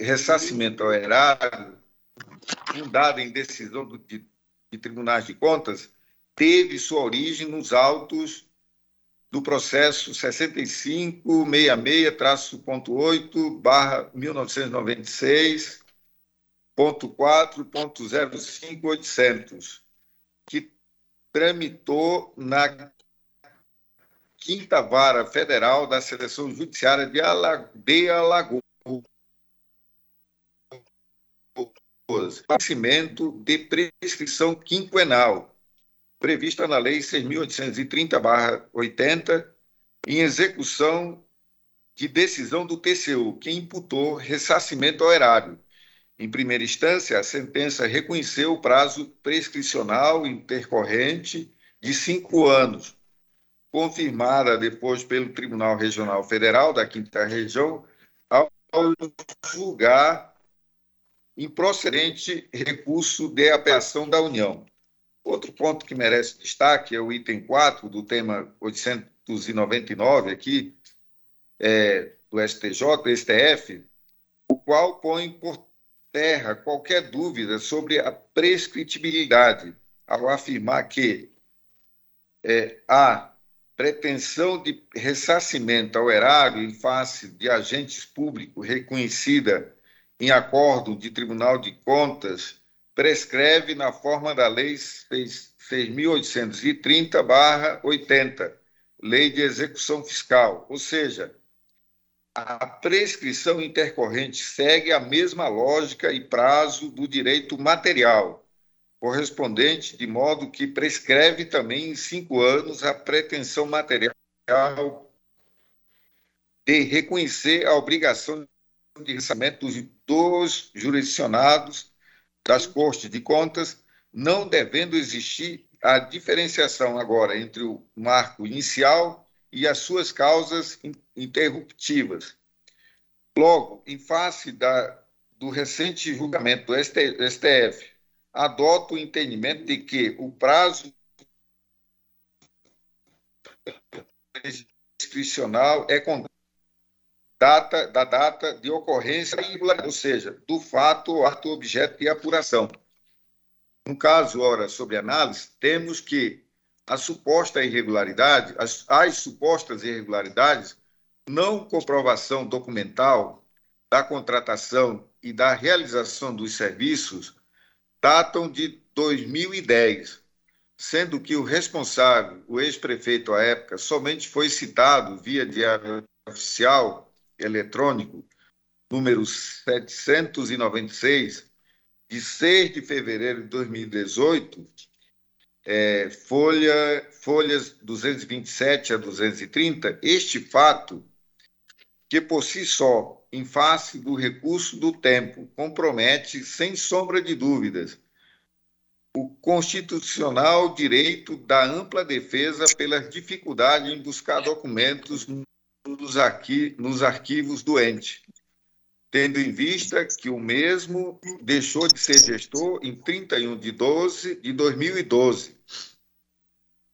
ressarcimento ao erário, fundada em decisão do, de, de tribunais de contas, teve sua origem nos autos do processo 6566-8, barra 1996.4.05800, que tramitou na Quinta Vara Federal da Seleção Judiciária de, Alagoas. Vencimento de prescrição quinquenal prevista na Lei 6.830-80, em execução de decisão do TCU, que imputou ressarcimento ao erário. Em primeira instância, a sentença reconheceu o prazo prescricional intercorrente de cinco anos, confirmada depois pelo Tribunal Regional Federal da Quinta Região, ao julgar improcedente recurso de apelação da União. Outro ponto que merece destaque é o item 4 do tema 899 aqui, é, do STJ, STF, o qual põe por terra qualquer dúvida sobre a prescritibilidade, ao afirmar que é, a pretensão de ressarcimento ao erário em face de agentes públicos reconhecida em acordo de Tribunal de Contas prescreve na forma da Lei 6.830-80, Lei de Execução Fiscal, ou seja, a prescrição intercorrente segue a mesma lógica e prazo do direito material, correspondente, de modo que prescreve também em cinco anos a pretensão material de reconhecer a obrigação de dos, dos jurisdicionados das Cortes de Contas, não devendo existir a diferenciação agora entre o marco inicial e as suas causas interruptivas. Logo, em face da, do recente julgamento do STF, adoto o entendimento de que o prazo inscricional é com data, da data de ocorrência ou seja, do fato ato objeto de apuração. No caso, ora, sobre análise, temos que a suposta irregularidade, as, as supostas irregularidades, não comprovação documental da contratação e da realização dos serviços datam de 2010, sendo que o responsável, o ex-prefeito à época, somente foi citado via diário oficial eletrônico número 796, de 6 de fevereiro de 2018, é, folha, folhas 227 a 230, este fato, que por si só, em face do recurso do tempo, compromete, sem sombra de dúvidas, o constitucional direito da ampla defesa pelas dificuldades em buscar documentos nos, arqui nos arquivos do ente, tendo em vista que o mesmo deixou de ser gestor em 31 de 12 de 2012,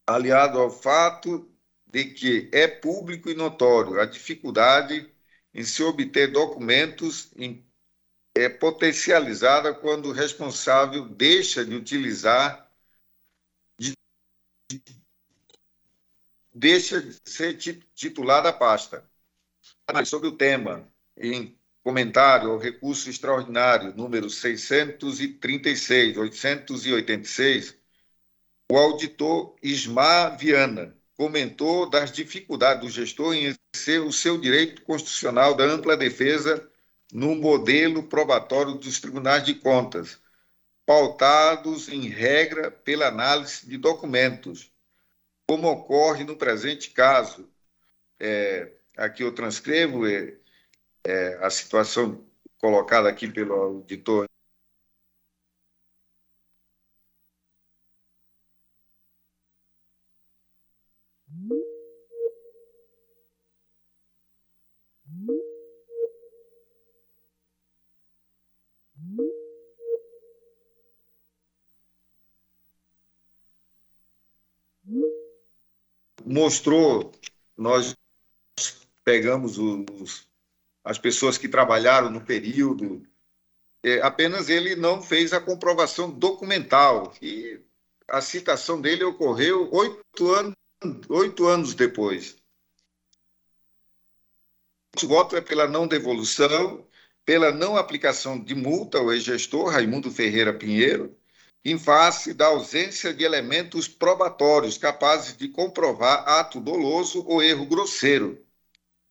aliado ao fato de que é público e notório a dificuldade em se obter documentos em, é potencializada quando o responsável deixa de utilizar deixa de ser titular da pasta. Sobre o tema, em comentário ao recurso extraordinário número 636, 886, o auditor Ismar Viana comentou das dificuldades do gestor em exercer o seu direito constitucional da ampla defesa no modelo probatório dos tribunais de contas, pautados em regra pela análise de documentos, como ocorre no presente caso. É, aqui eu transcrevo é, é, a situação colocada aqui pelo auditor mostrou, nós pegamos os, as pessoas que trabalharam no período, é, apenas ele não fez a comprovação documental, e a citação dele ocorreu oito anos oito anos depois. O voto é pela não devolução, pela não aplicação de multa ao ex-gestor Raimundo Ferreira Pinheiro, em face da ausência de elementos probatórios capazes de comprovar ato doloso ou erro grosseiro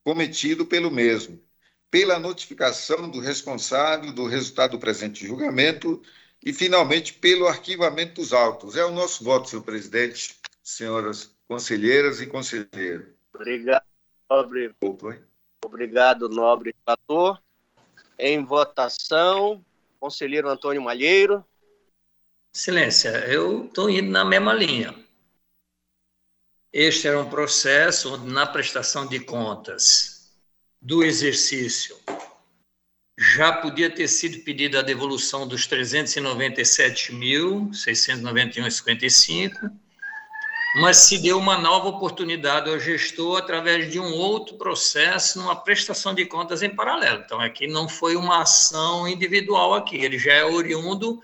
cometido pelo mesmo, pela notificação do responsável do resultado do presente julgamento e, finalmente, pelo arquivamento dos autos. É o nosso voto, senhor presidente, senhoras conselheiras e conselheiros. Obrigado, nobre. Obrigado, nobre relator. Em votação, conselheiro Antônio Malheiro. Excelência, eu estou indo na mesma linha. Este era um processo onde, na prestação de contas do exercício, já podia ter sido pedida a devolução dos 397.691,55, mas se deu uma nova oportunidade ao gestor através de um outro processo, numa prestação de contas em paralelo. Então, aqui não foi uma ação individual aqui, ele já é oriundo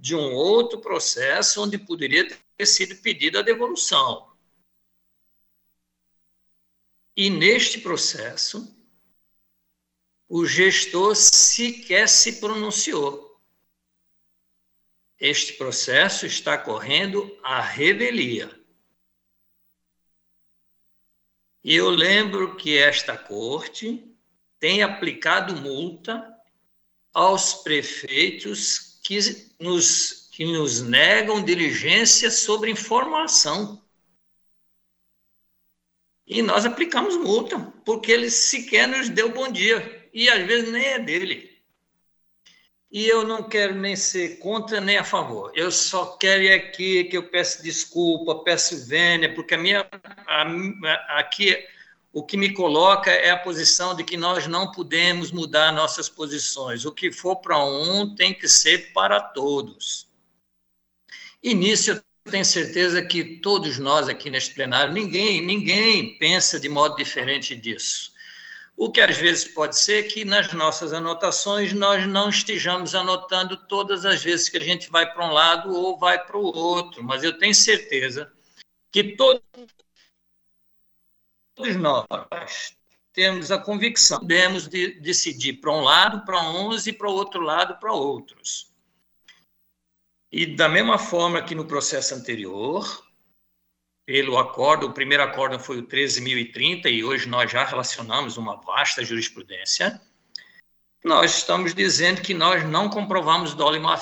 de um outro processo onde poderia ter sido pedida a devolução. E neste processo, o gestor sequer se pronunciou. Este processo está correndo à revelia. E eu lembro que esta corte tem aplicado multa aos prefeitos que nos, que nos negam diligência sobre informação. E nós aplicamos multa, porque ele sequer nos deu bom dia. E às vezes nem é dele. E eu não quero nem ser contra nem a favor. Eu só quero aqui que eu peço desculpa, peço vênia, porque a minha, a, aqui o que me coloca é a posição de que nós não podemos mudar nossas posições. O que for para um tem que ser para todos. E nisso eu tenho certeza que todos nós aqui neste plenário, ninguém, ninguém pensa de modo diferente disso. O que às vezes pode ser que nas nossas anotações nós não estejamos anotando todas as vezes que a gente vai para um lado ou vai para o outro, mas eu tenho certeza que todos todos nós temos a convicção, podemos de, decidir para um lado, para uns e para o outro lado, para outros. E da mesma forma que no processo anterior, pelo acordo, o primeiro acordo foi o 13.030 e hoje nós já relacionamos uma vasta jurisprudência, nós estamos dizendo que nós não comprovamos dolo e má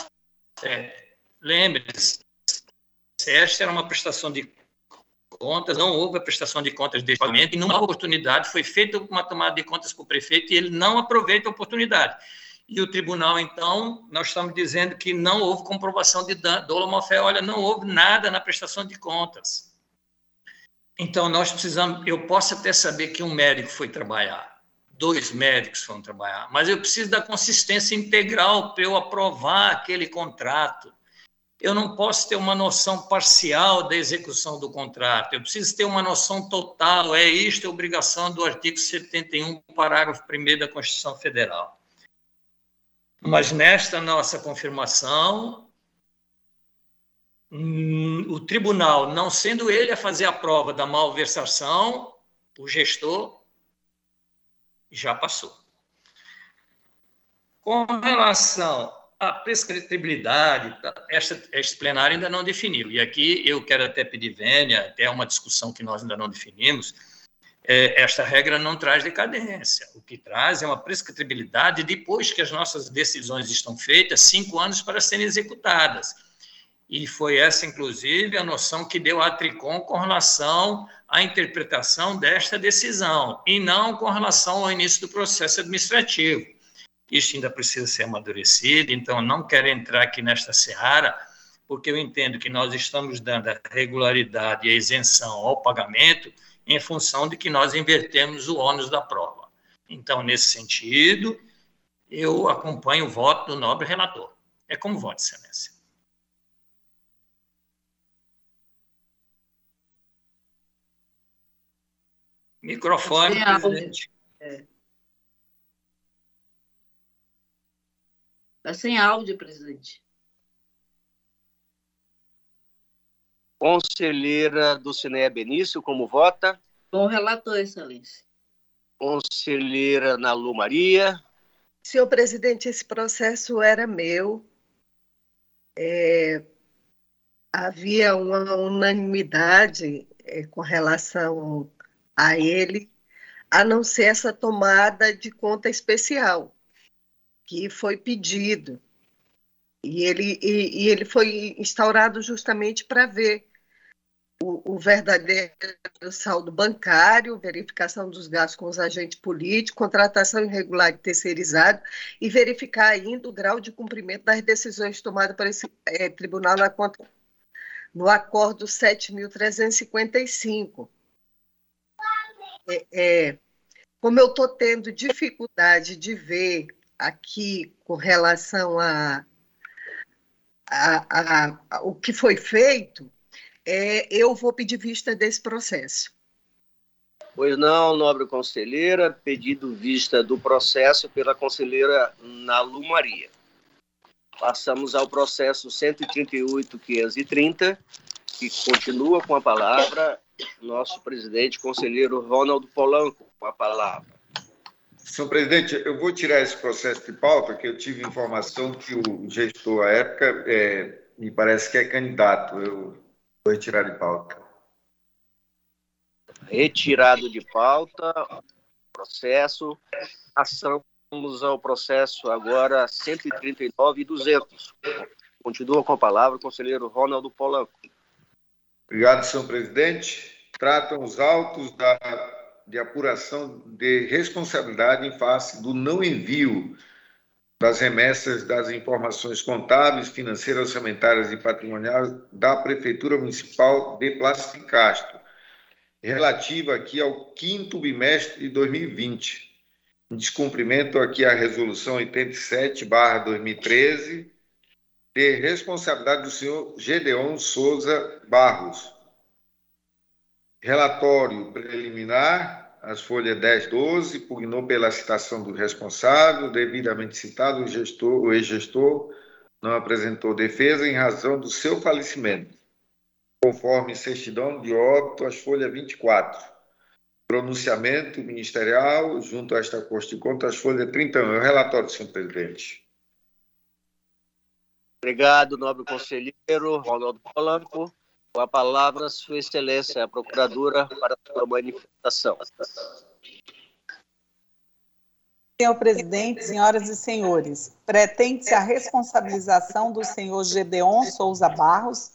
fé. Lembre-se, esta era uma prestação de contas, não houve a prestação de contas deste pagamento, e numa oportunidade foi feita uma tomada de contas para o prefeito e ele não aproveita a oportunidade. E o tribunal, então, nós estamos dizendo que não houve comprovação de dolo ou fé. Olha, não houve nada na prestação de contas. Então, nós precisamos. Eu posso até saber que um médico foi trabalhar, dois médicos foram trabalhar, mas eu preciso da consistência integral para eu aprovar aquele contrato eu não posso ter uma noção parcial da execução do contrato, eu preciso ter uma noção total. É isto a obrigação do artigo 71, parágrafo 1 da Constituição Federal. Mas nesta nossa confirmação, hum, o tribunal, não sendo ele a fazer a prova da malversação, o gestor já passou. Com relação a prescritibilidade, esta, este plenário ainda não definiu. E aqui eu quero até pedir vênia, até uma discussão que nós ainda não definimos. É, esta regra não traz decadência. O que traz é uma prescritibilidade depois que as nossas decisões estão feitas, cinco anos para serem executadas. E foi essa, inclusive, a noção que deu a Tricom com relação à interpretação desta decisão, e não com relação ao início do processo administrativo isso ainda precisa ser amadurecido, então não quero entrar aqui nesta seara, porque eu entendo que nós estamos dando a regularidade e a isenção ao pagamento em função de que nós invertemos o ônus da prova. Então, nesse sentido, eu acompanho o voto do nobre relator. É como voto, excelência. Microfone, presidente. É. Está sem áudio, presidente. Conselheira Dulcineia Benício, como vota? Com o relator, excelência. Conselheira Nalu Maria. Senhor presidente, esse processo era meu. É, havia uma unanimidade é, com relação a ele, a não ser essa tomada de conta especial que foi pedido. E ele, e, e ele foi instaurado justamente para ver o, o, verdadeiro saldo bancário, verificação dos gastos com os agentes políticos, contratação irregular e terceirizado, e verificar ainda o grau de cumprimento das decisões tomadas por esse é, tribunal na conta, no acordo 7.355. É, é, como eu estou tendo dificuldade de ver aqui com relação a, a, a, a o que foi feito, é, eu vou pedir vista desse processo. Pois não, nobre conselheira, pedido vista do processo pela conselheira Nalu Maria. Passamos ao processo 138.530, que continua com a palavra nosso presidente, conselheiro Ronaldo Polanco, com a palavra. Senhor presidente, eu vou tirar esse processo de pauta, que eu tive informação que o gestor à época é, me parece que é candidato. Eu Vou retirar de pauta. Retirado de pauta, processo, passamos ao processo agora 139 e 200. Continua com a palavra o conselheiro Ronaldo Polanco. Obrigado, senhor presidente. Tratam os autos da, de apuração de responsabilidade em face do não envio das remessas das informações contábeis, financeiras, orçamentárias e patrimoniais da Prefeitura Municipal de Plástico Castro, relativa aqui ao quinto bimestre de 2020, em descumprimento aqui à Resolução 87-2013, de responsabilidade do senhor Gedeon Souza Barros. Relatório preliminar as folhas 10, 12, pugnou pela citação do responsável, devidamente citado, o gestor, o ex-gestor não apresentou defesa em razão do seu falecimento, conforme certidão de óbito, as folhas 24. Pronunciamento ministerial, junto a esta Corte de Contas, as folhas 31. É o relatório, senhor presidente. Obrigado, nobre conselheiro Ronaldo Polanco. Com a palavra, Sua Excelência, a Procuradora, para a sua manifestação. Senhor presidente, senhoras e senhores, pretende-se a responsabilização do senhor Gedeon Souza Barros,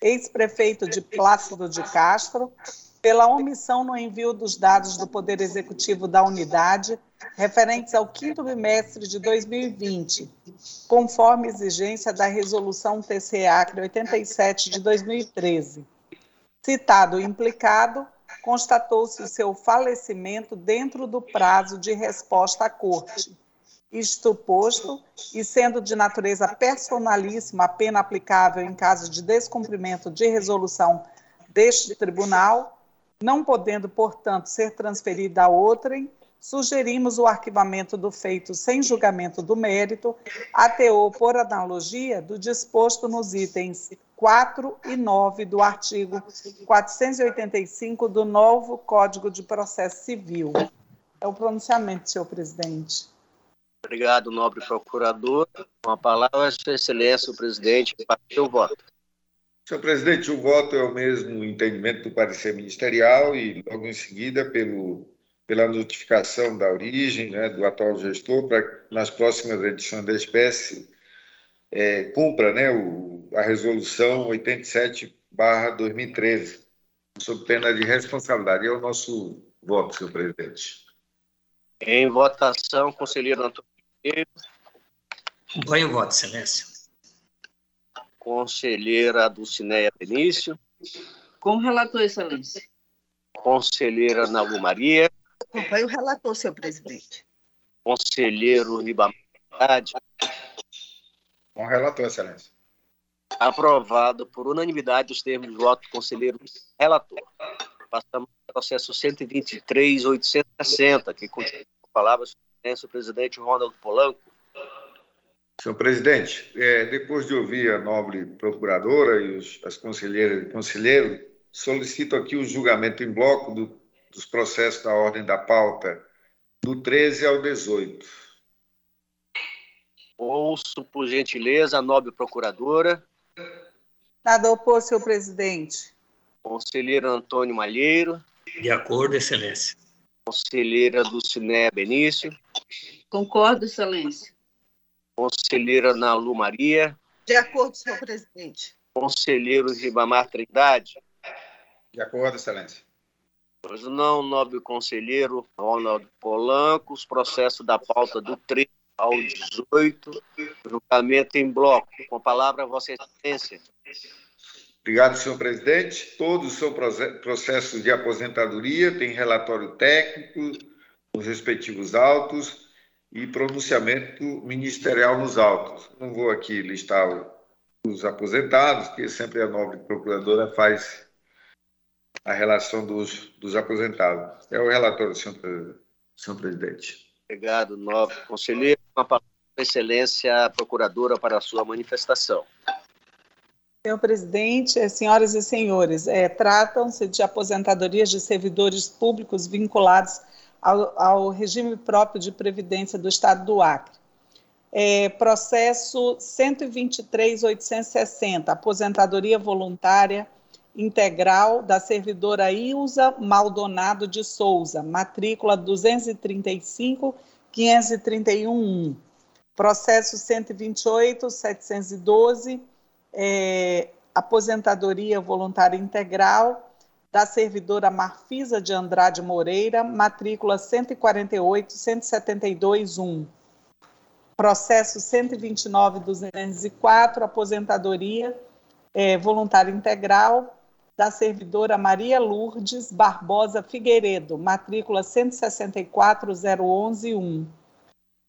ex-prefeito de Plácido de Castro, pela omissão no envio dos dados do Poder Executivo da unidade referentes ao quinto bimestre de 2020, conforme exigência da Resolução TCE-ACRE 87 de 2013. Citado implicado, constatou-se o seu falecimento dentro do prazo de resposta à Corte. Isto posto, e sendo de natureza personalíssima a pena aplicável em caso de descumprimento de resolução deste tribunal, não podendo, portanto, ser transferida a outrem, sugerimos o arquivamento do feito sem julgamento do mérito, até ou por analogia do disposto nos itens 4 e 9 do artigo 485 do novo Código de Processo Civil. É o pronunciamento, senhor presidente. Obrigado, nobre procurador. Com a palavra, Sua Excelência, o presidente, para o voto. Senhor presidente, o voto é o mesmo entendimento do parecer ministerial e, logo em seguida, pelo, pela notificação da origem né, do atual gestor, para que nas próximas edições da espécie é, cumpra né, o, a resolução 87-2013, sob pena de responsabilidade. É o nosso voto, senhor presidente. Em votação, conselheiro Antônio Acompanho o voto, excelência conselheira Dulcineia Benício. Com o relator, excelência. Conselheira Nalu Maria. Acompanhe o relator, senhor presidente. Conselheiro Ribamar. Com relator, excelência. Aprovado por unanimidade os termos de voto do conselheiro relator. Passamos ao processo 123.860, que continua com a palavra o presidente Ronaldo Polanco Senhor presidente, é, depois de ouvir a nobre procuradora e os, as conselheiras e conselheiros, solicito aqui o julgamento em bloco do, dos processos da ordem da pauta do 13 ao 18. Ouço, por gentileza, a nobre procuradora. Nada opor, senhor presidente. Conselheiro Antônio Malheiro. De acordo, excelência. Conselheira Dulcinea Benício. Concordo, excelência. Conselheira Nalu Maria. De acordo, senhor presidente. Conselheiro Ribamar Trindade. De acordo, excelência. Pois não, nobre conselheiro Ronaldo Polanco, os processos da pauta do 13 ao 18, julgamento em bloco. Com a palavra, Vossa Excelência. Obrigado, senhor presidente. Todos são processos de aposentadoria, tem relatório técnico nos respectivos autos e pronunciamento ministerial nos autos. Não vou aqui listar os aposentados, porque sempre a nobre procuradora faz a relação dos, dos aposentados. É o relatório, senhor, senhor presidente. Obrigado, nobre conselheiro. Com a palavra, excelência procuradora, para a sua manifestação. Senhor presidente, senhoras e senhores, é, tratam-se de aposentadorias de servidores públicos vinculados ao, ao, regime próprio de previdência do Estado do Acre. É, processo 123.860, aposentadoria voluntária integral da servidora Ilza Maldonado de Souza, matrícula 235 531 Processo 128.712, é, aposentadoria voluntária integral da servidora Marfisa de Andrade Moreira, matrícula 148.172.1. Processo 129.204, aposentadoria é, voluntária integral da servidora Maria Lourdes Barbosa Figueiredo, matrícula 164.011.1.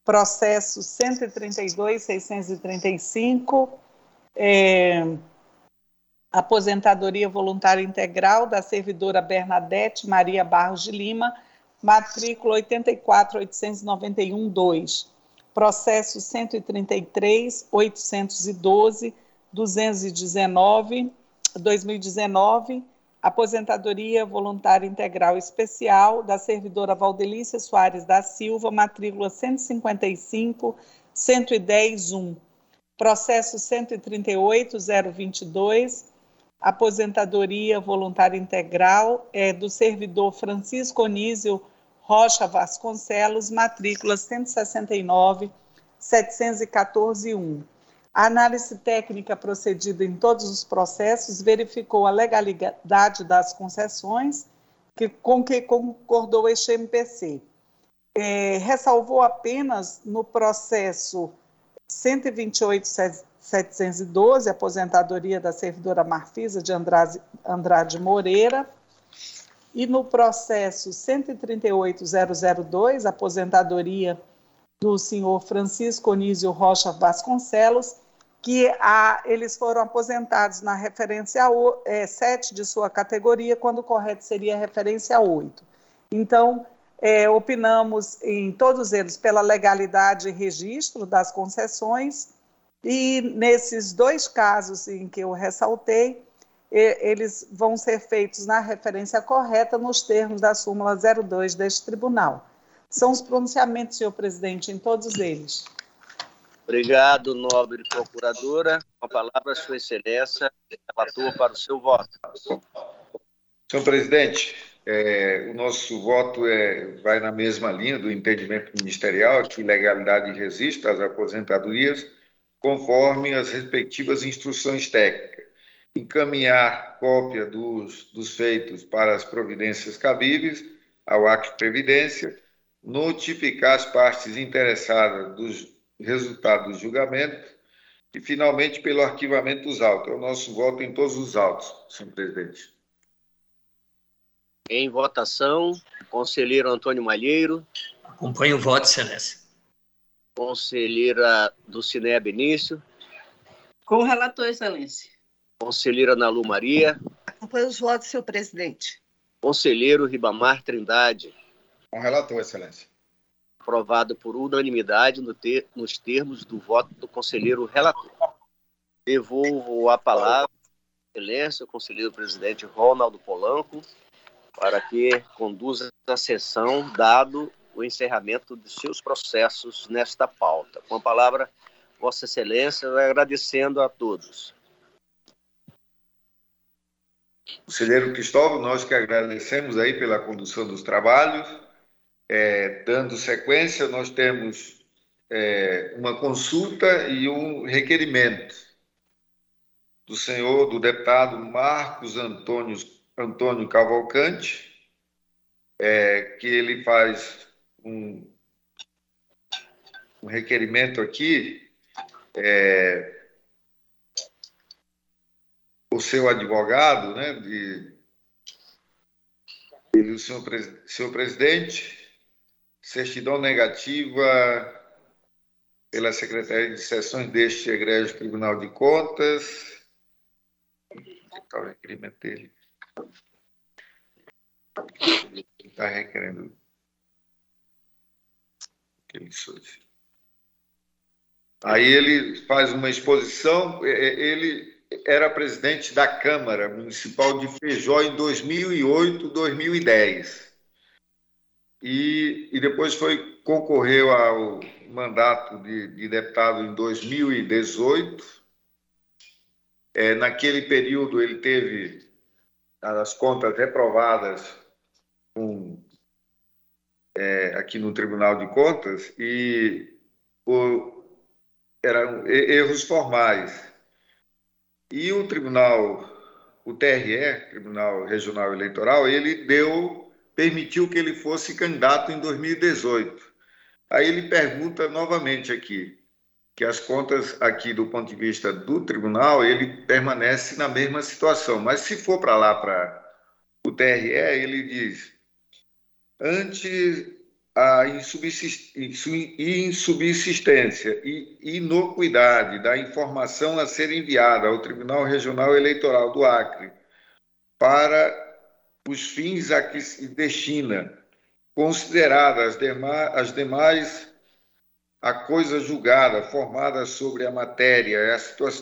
Processo 132.635, é, aposentadoria voluntária integral da servidora Bernadette Maria Barros de Lima, matrícula 84.891.2. Processo 133.812, 219, 2019, aposentadoria voluntária integral especial da servidora Valdelícia Soares da Silva, matrícula 155 110 1. Processo 138.022, aposentadoria voluntária integral é do servidor Francisco Onísio Rocha Vasconcelos, matrícula 169 714 1. A análise técnica procedida em todos os processos verificou a legalidade das concessões que, com que concordou este MPC. É, ressalvou apenas no processo 128.712, aposentadoria da servidora Marfisa de Andrade, Moreira, e no processo 138.002, aposentadoria do senhor Francisco Onísio Rocha Vasconcelos, que a, eles foram aposentados na referência é, 7 de sua categoria, quando o correto seria a referência 8. Então, é, opinamos em todos eles pela legalidade e registro das concessões, e nesses dois casos em que eu ressaltei, eles vão ser feitos na referência correta nos termos da súmula 02 deste tribunal. São os pronunciamentos, senhor presidente, em todos eles. Obrigado, nobre procuradora. Com a palavra, Sua Excelência, relator para o seu voto. Senhor presidente, é, o nosso voto é, vai na mesma linha do entendimento ministerial, que legalidade e registro das aposentadorias, conforme as respectivas instruções técnicas. Encaminhar cópia dos, dos feitos para as providências cabíveis ao Acto de Previdência, notificar as partes interessadas dos resultado do julgamento e, finalmente, pelo arquivamento dos autos. É o nosso voto em todos os autos, senhor presidente. Em votação, conselheiro Antônio Malheiro. Acompanho o voto, excelência. Conselheira Dulcinea Benício. Com o relator, excelência. Conselheira Nalu Maria. Acompanho os votos, senhor presidente. Conselheiro Ribamar Trindade. Com o relator, excelência. aprovado por unanimidade no ter, nos termos do voto do conselheiro relator. Devolvo a palavra, excelência, o conselheiro presidente Ronaldo Polanco, para que conduza a sessão, dado o encerramento de seus processos nesta pauta. Com a palavra, Vossa Excelência, agradecendo a todos. Conselheiro Cristóvão, nós que agradecemos aí pela condução dos trabalhos. É, dando sequência, nós temos é, uma consulta e um requerimento do senhor, do deputado Marcos Antônio, Antônio Cavalcante, é, que ele faz um, um requerimento aqui, é, o seu advogado, né, de, o senhor, senhor presidente, certidão negativa pela Secretaria de Sessões deste Egrégio Tribunal de Contas. Está o requerimento dele. Ele está requerendo Aí ele faz uma exposição, é, é, ele era presidente da Câmara Municipal de Feijó em 2008, 2010. E, e depois foi concorreu ao mandato de, de deputado em 2018. É, naquele período ele teve as contas reprovadas com é, aqui no Tribunal de Contas e o, eram erros formais. E o Tribunal, o TRE, Tribunal Regional Eleitoral, ele deu, permitiu que ele fosse candidato em 2018. Aí ele pergunta novamente aqui, que as contas aqui do ponto de vista do tribunal, ele permanece na mesma situação. Mas se for para lá, para o TRE, ele diz ante a insubsistência e inocuidade da informação a ser enviada ao Tribunal Regional Eleitoral do Acre para os fins a que se destina, consideradas as demais a coisa julgada, formada sobre a matéria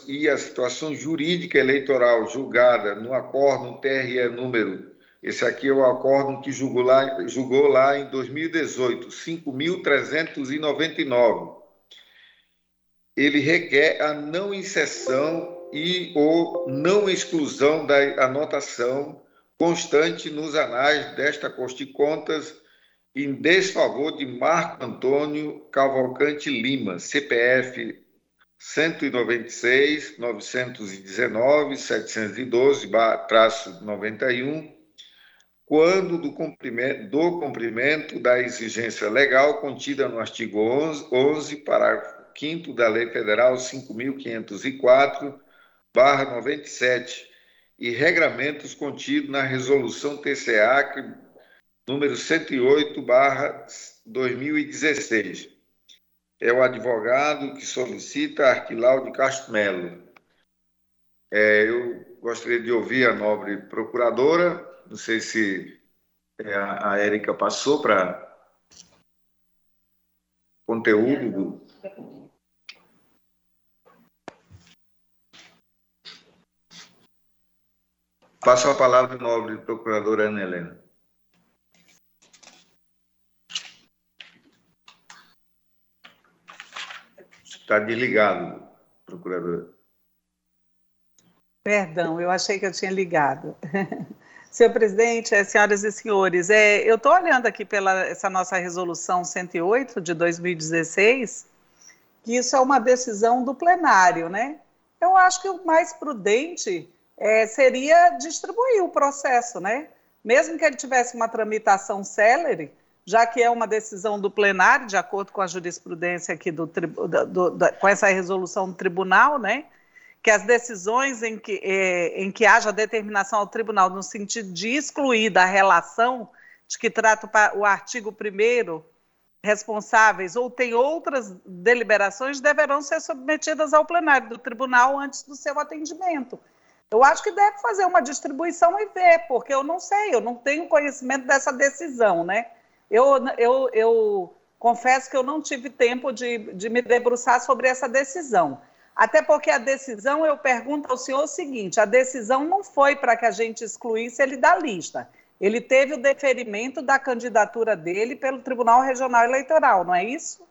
e a situação jurídica eleitoral julgada no acórdão TRE número esse aqui é o acórdão que julgou lá, julgou lá em 2018, 5.399. Ele requer a não inserção e ou não exclusão da anotação constante nos anais desta Corte de Contas em desfavor de Marco Antônio Cavalcante Lima, CPF 196 919 712 traço 91 quando do cumprimento, do cumprimento da exigência legal contida no artigo 11, 11 parágrafo 5 da Lei Federal 5.504-97 e regramentos contidos na Resolução TCA número 108-2016. É o advogado que solicita Arquilau de Castro. É, eu gostaria de ouvir a nobre procuradora não sei se é, a Érica passou para conteúdo do. Passo a palavra ao nobre procuradora Ana Helena. Está desligado, procuradora. Perdão, eu achei que eu tinha ligado. Senhor presidente, é, senhoras e senhores, é, eu estou olhando aqui pela essa nossa resolução 108 de 2016, que isso é uma decisão do plenário, né? Eu acho que o mais prudente é, seria distribuir o processo, né? Mesmo que ele tivesse uma tramitação célere, já que é uma decisão do plenário, de acordo com a jurisprudência aqui do, do, do, com essa resolução do tribunal, né? que as decisões em que, é, em que haja determinação ao tribunal no sentido de excluir da relação de que trata o artigo 1 responsáveis ou tem outras deliberações deverão ser submetidas ao plenário do tribunal antes do seu atendimento. Eu acho que deve fazer uma distribuição e ver, porque eu não sei, eu não tenho conhecimento dessa decisão, né? Eu, eu, eu confesso que eu não tive tempo de, de me debruçar sobre essa decisão. Até porque a decisão, eu pergunto ao senhor o seguinte: a decisão não foi para que a gente excluísse ele da lista. Ele teve o deferimento da candidatura dele pelo Tribunal Regional Eleitoral, não é isso?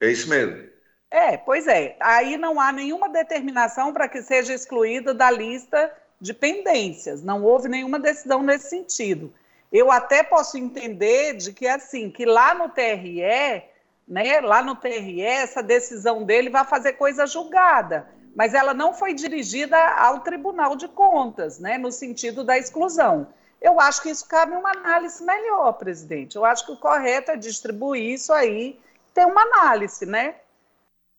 É isso mesmo. É, pois é. Aí não há nenhuma determinação para que seja excluído da lista de pendências. Não houve nenhuma decisão nesse sentido. Eu até posso entender de que assim, que lá no TRE, né, lá no TRE, essa decisão dele vai fazer coisa julgada, mas ela não foi dirigida ao Tribunal de Contas, né, no sentido da exclusão. Eu acho que isso cabe uma análise melhor, presidente. Eu acho que o correto é distribuir isso aí, ter uma análise, né?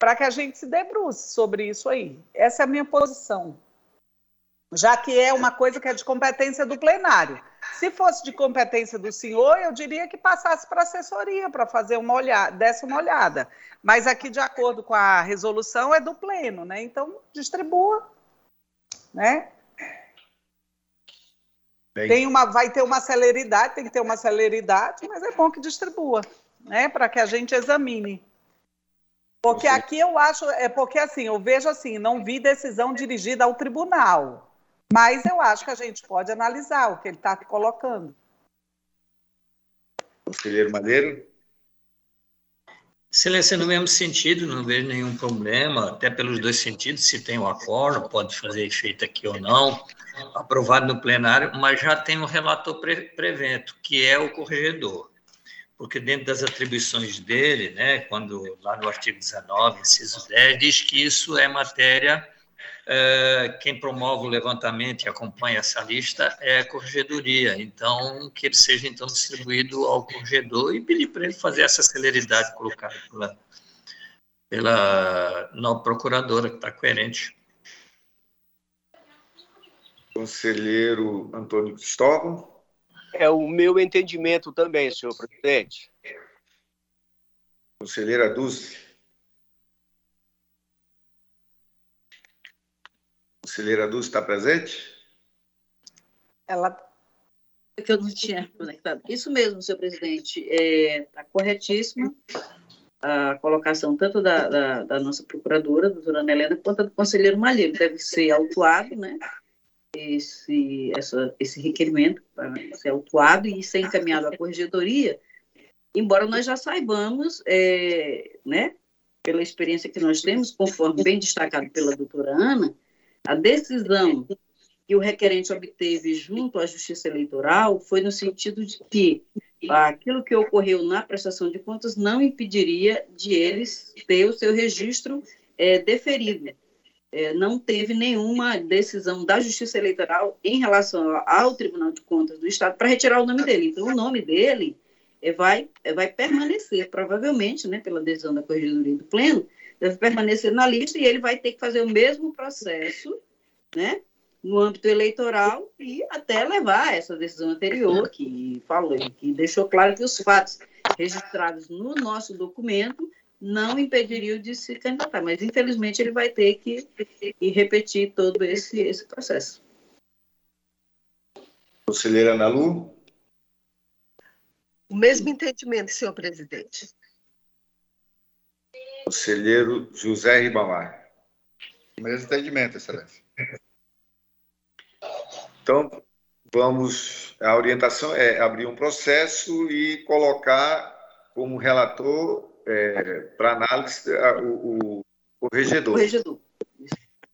para que a gente se debruce sobre isso aí. Essa é a minha posição. Já que é uma coisa que é de competência do plenário. Se fosse de competência do senhor, eu diria que passasse para assessoria para fazer uma olhada, desse uma olhada. Mas aqui, de acordo com a resolução, é do pleno, né? Então, distribua, né? Tem uma, vai ter uma celeridade, tem que ter uma celeridade, mas é bom que distribua, né? Para que a gente examine. Porque aqui eu acho, é porque assim, eu vejo assim, não vi decisão dirigida ao tribunal, mas eu acho que a gente pode analisar o que ele está colocando. Conselheiro Madeiro? Excelência, no mesmo sentido, não vejo nenhum problema, até pelos dois sentidos, se tem o um acordo, pode fazer efeito aqui ou não, aprovado no plenário, mas já tem um relator pre prevento, que é o corregedor porque dentro das atribuições dele, né, quando lá no artigo 19, inciso 10, diz que isso é matéria, quem promove o levantamento e acompanha essa lista é a corregedoria, então que ele seja então distribuído ao corregedor e pedir para ele fazer essa celeridade colocada pela, pela nova procuradora, que está coerente. Conselheiro Antônio Cristóvão. É o meu entendimento também, senhor presidente. Conselheira Dulce. Conselheira Dulce está presente? Ela. É que eu não tinha conectado. Isso mesmo, senhor presidente. Está é, tá corretíssima a colocação tanto da, da, da nossa procuradora, doutora Ana Helena, quanto do conselheiro Malheiro. Deve ser autuado, né? esse, essa, esse requerimento para ser autuado e ser encaminhado à corregedoria, embora nós já saibamos, é, né, pela experiência que nós temos, conforme bem destacado pela doutora Ana, a decisão que o requerente obteve junto à Justiça Eleitoral foi no sentido de que aquilo que ocorreu na prestação de contas não impediria de eles ter o seu registro é, deferido é, não teve nenhuma decisão da Justiça Eleitoral em relação ao Tribunal de Contas do Estado para retirar o nome dele. Então, o nome dele é, vai, é, vai permanecer, provavelmente, né, pela decisão da Corregedoria do Pleno, deve permanecer na lista e ele vai ter que fazer o mesmo processo, né, no âmbito eleitoral e até levar essa decisão anterior que falou, que deixou claro que os fatos registrados no nosso documento não impediria de se candidatar, mas infelizmente ele vai ter que, que repetir todo esse, esse processo. Conselheira Ana Lu? O mesmo entendimento, senhor presidente. Conselheiro José Ribamar. Mesmo entendimento, excelência. Então, vamos. A orientação é abrir um processo e colocar como relator é, para análise o, o corregedor. Corregedor.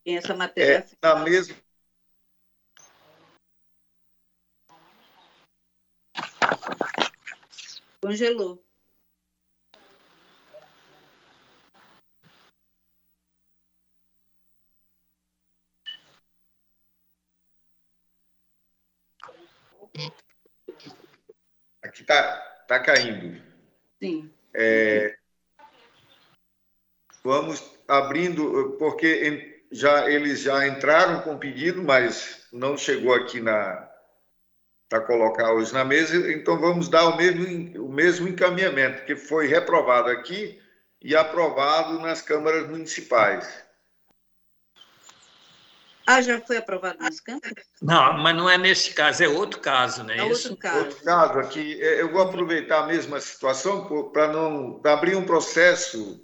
Tem essa matéria. É, na mesma. Congelou. Aqui está tá caindo. Sim. É, vamos abrindo, porque já eles já entraram com pedido, mas não chegou aqui na para colocar hoje na mesa, então vamos dar o mesmo, o mesmo encaminhamento, que foi reprovado aqui e aprovado nas câmaras municipais. Ah, já foi aprovado nas câmaras? Não, mas não é nesse caso, é outro caso, né? É outro caso. Outro caso aqui, é, eu vou aproveitar a mesma situação para não pra abrir um processo.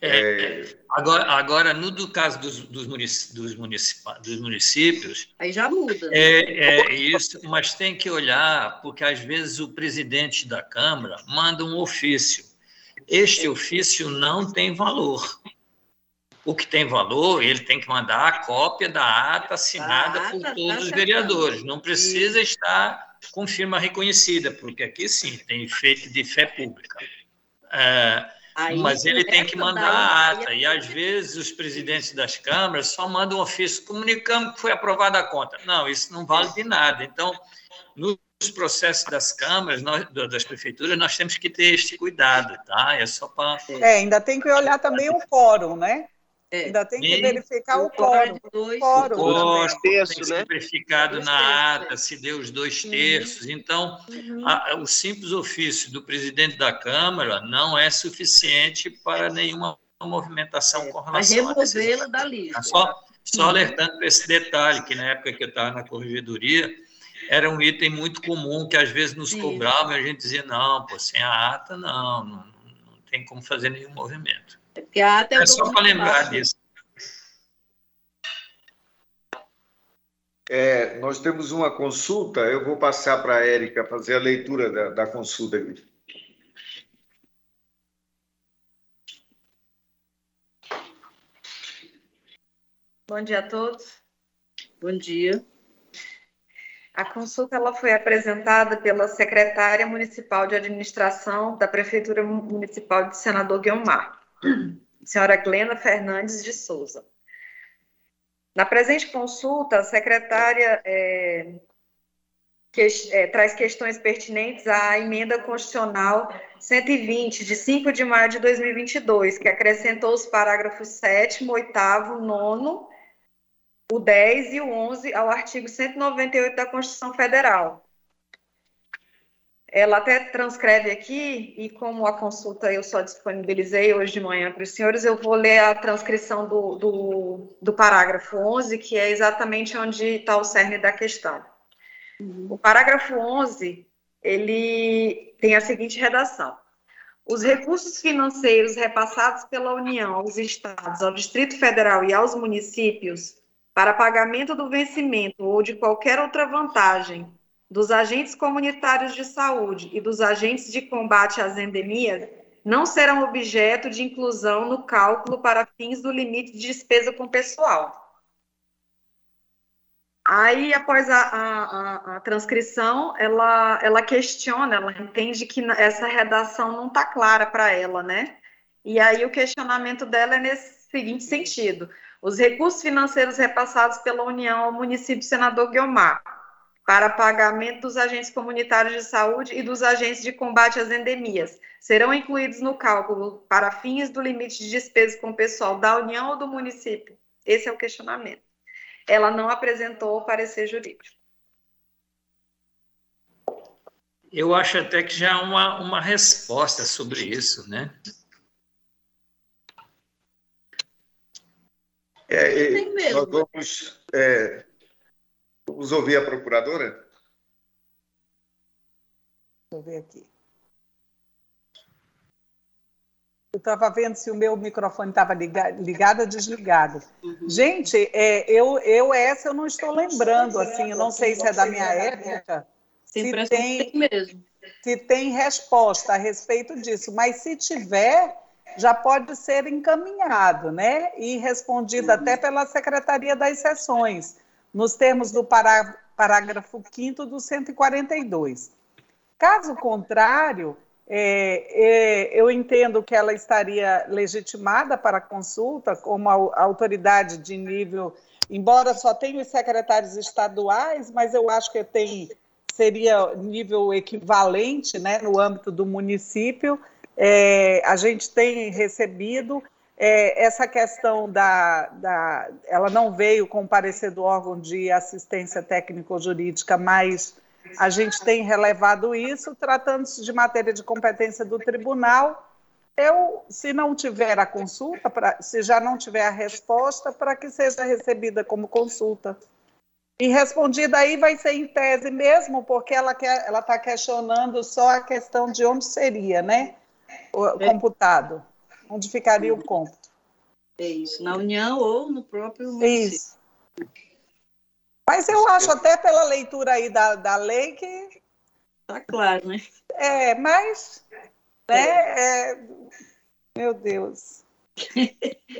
É, é, agora, agora, no do caso dos, dos, munic, dos, municipa, dos municípios. Aí já muda. Né? É, é isso, mas tem que olhar, porque às vezes o presidente da Câmara manda um ofício. Este ofício não tem valor. O que tem valor, ele tem que mandar a cópia da ata assinada a ata, por todos tá os vereadores. Não precisa Isso. estar com firma reconhecida, porque aqui sim tem efeito de fé pública. É, mas ele tem que mandar a ata. E às vezes os presidentes das câmaras só mandam um ofício comunicando que foi aprovada a conta. Não, isso não vale de nada. Então, nos processos das câmaras, nós, das prefeituras, nós temos que ter este cuidado, tá? É só para. É, ainda tem que olhar também o fórum, né? É. Ainda tem que verificar o, o quórum. O quórum tem que ser verificado na ata, se deu os dois terços. Uhum. Então, uhum. a, o simples ofício do presidente da Câmara não é suficiente para nenhuma movimentação é, com relação a removê-la da lista. Só, só alertando para esse detalhe, que na época que eu estava na corregedoria, era um item muito comum que às vezes nos cobravam e a gente dizia, não, pô, sem a ata, não, não, não tem como fazer nenhum movimento. É, é só para lembrar disso. É, nós temos uma consulta, eu vou passar para a Érica fazer a leitura da, da consulta aqui. Bom dia a todos. Bom dia. A consulta ela foi apresentada pela secretária municipal de administração da Prefeitura Municipal de Senador Guilmar senhora Glenda Fernandes de Souza. Na presente consulta, a secretária é, que, é, traz questões pertinentes à emenda constitucional 120, de 5 de maio de 2022, que acrescentou os parágrafos 7, 8, 9, o 10 e o 11 ao artigo 198 da Constituição Federal, ela até transcreve aqui, e como a consulta eu só disponibilizei hoje de manhã para os senhores, eu vou ler a transcrição do, do, do parágrafo 11, que é exatamente onde está o cerne da questão. O parágrafo 11, ele tem a seguinte redação. Os recursos financeiros repassados pela União aos estados, ao Distrito Federal e aos municípios para pagamento do vencimento ou de qualquer outra vantagem dos agentes comunitários de saúde e dos agentes de combate às endemias não serão objeto de inclusão no cálculo para fins do limite de despesa com pessoal. Aí, após a, a, a transcrição, ela, ela questiona, ela entende que essa redação não está clara para ela, né? E aí o questionamento dela é nesse seguinte sentido: os recursos financeiros repassados pela União ao município Senador Guiomar para pagamento dos agentes comunitários de saúde e dos agentes de combate às endemias. Serão incluídos no cálculo para fins do limite de despesas com o pessoal da União ou do município? Esse é o questionamento. Ela não apresentou o parecer jurídico. Eu acho até que já há uma, uma resposta sobre isso, né? É, nós vamos é, Vamos ouvir a procuradora? Deixa eu ver aqui. Eu estava vendo se o meu microfone estava ligado ou desligado. Uhum. Gente, é, eu, eu essa eu não estou lembrando, assim, eu não sei se é da minha época. Se tem, mesmo. se tem resposta a respeito disso, mas se tiver, já pode ser encaminhado, né? E respondido uhum. até pela Secretaria das Sessões nos termos do pará, parágrafo 5 do 142. Caso contrário, é, é, eu entendo que ela estaria legitimada para consulta como a, autoridade de nível, embora só tenha os secretários estaduais, mas eu acho que tem seria nível equivalente né, no âmbito do município. É, a gente tem recebido é, essa questão da, da. Ela não veio com o parecer do órgão de assistência técnico-jurídica, mas a gente tem relevado isso, tratando-se de matéria de competência do tribunal. eu, se não tiver a consulta, pra, se já não tiver a resposta, para que seja recebida como consulta. E respondida aí vai ser em tese mesmo, porque ela quer, ela está questionando só a questão de onde seria, né? O é. computado, onde ficaria o cômputo. É isso, na União ou no próprio município. Isso. Mas eu acho até pela leitura aí da, da lei que. Tá claro, né? É, mas. Né, é, meu Deus.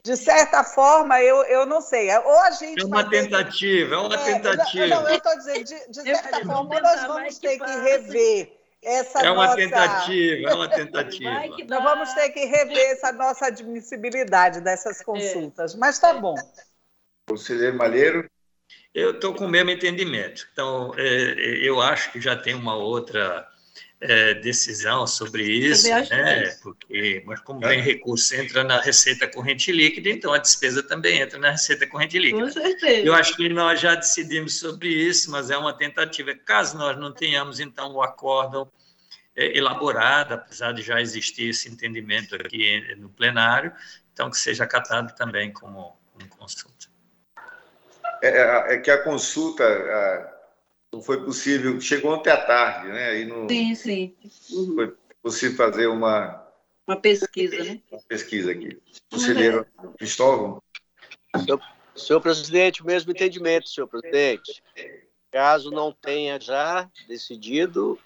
De certa forma, eu, eu não sei. Ou a gente. É uma tentativa, é uma é, tentativa. Não, eu estou dizendo, de, de certa forma, nós vamos ter que rever essa é uma nossa... tentativa, é uma tentativa. Nós vamos ter que rever essa nossa admissibilidade dessas é. consultas, é. mas tá bom. Conselheiro Malheiro? Eu estou com o mesmo entendimento. Então, é, eu acho que já tem uma outra é, decisão sobre isso, né? Porque, mas como vem recurso entra na receita corrente líquida, então a despesa também entra na receita corrente líquida. Com certeza. Eu acho que nós já decidimos sobre isso, mas é uma tentativa. Caso nós não tenhamos então o acórdão é, elaborado, apesar de já existir esse entendimento aqui no plenário, então que seja acatado também como, como consulta. É, é, é que a consulta não foi possível, chegou ontem à tarde, né? Aí no, sim, sim. Uhum. Foi possível fazer uma... Uma pesquisa, né? Uma pesquisa aqui. Conselheiro Cristóvão? Senhor, senhor presidente, o mesmo entendimento, senhor presidente. Caso não tenha já decidido,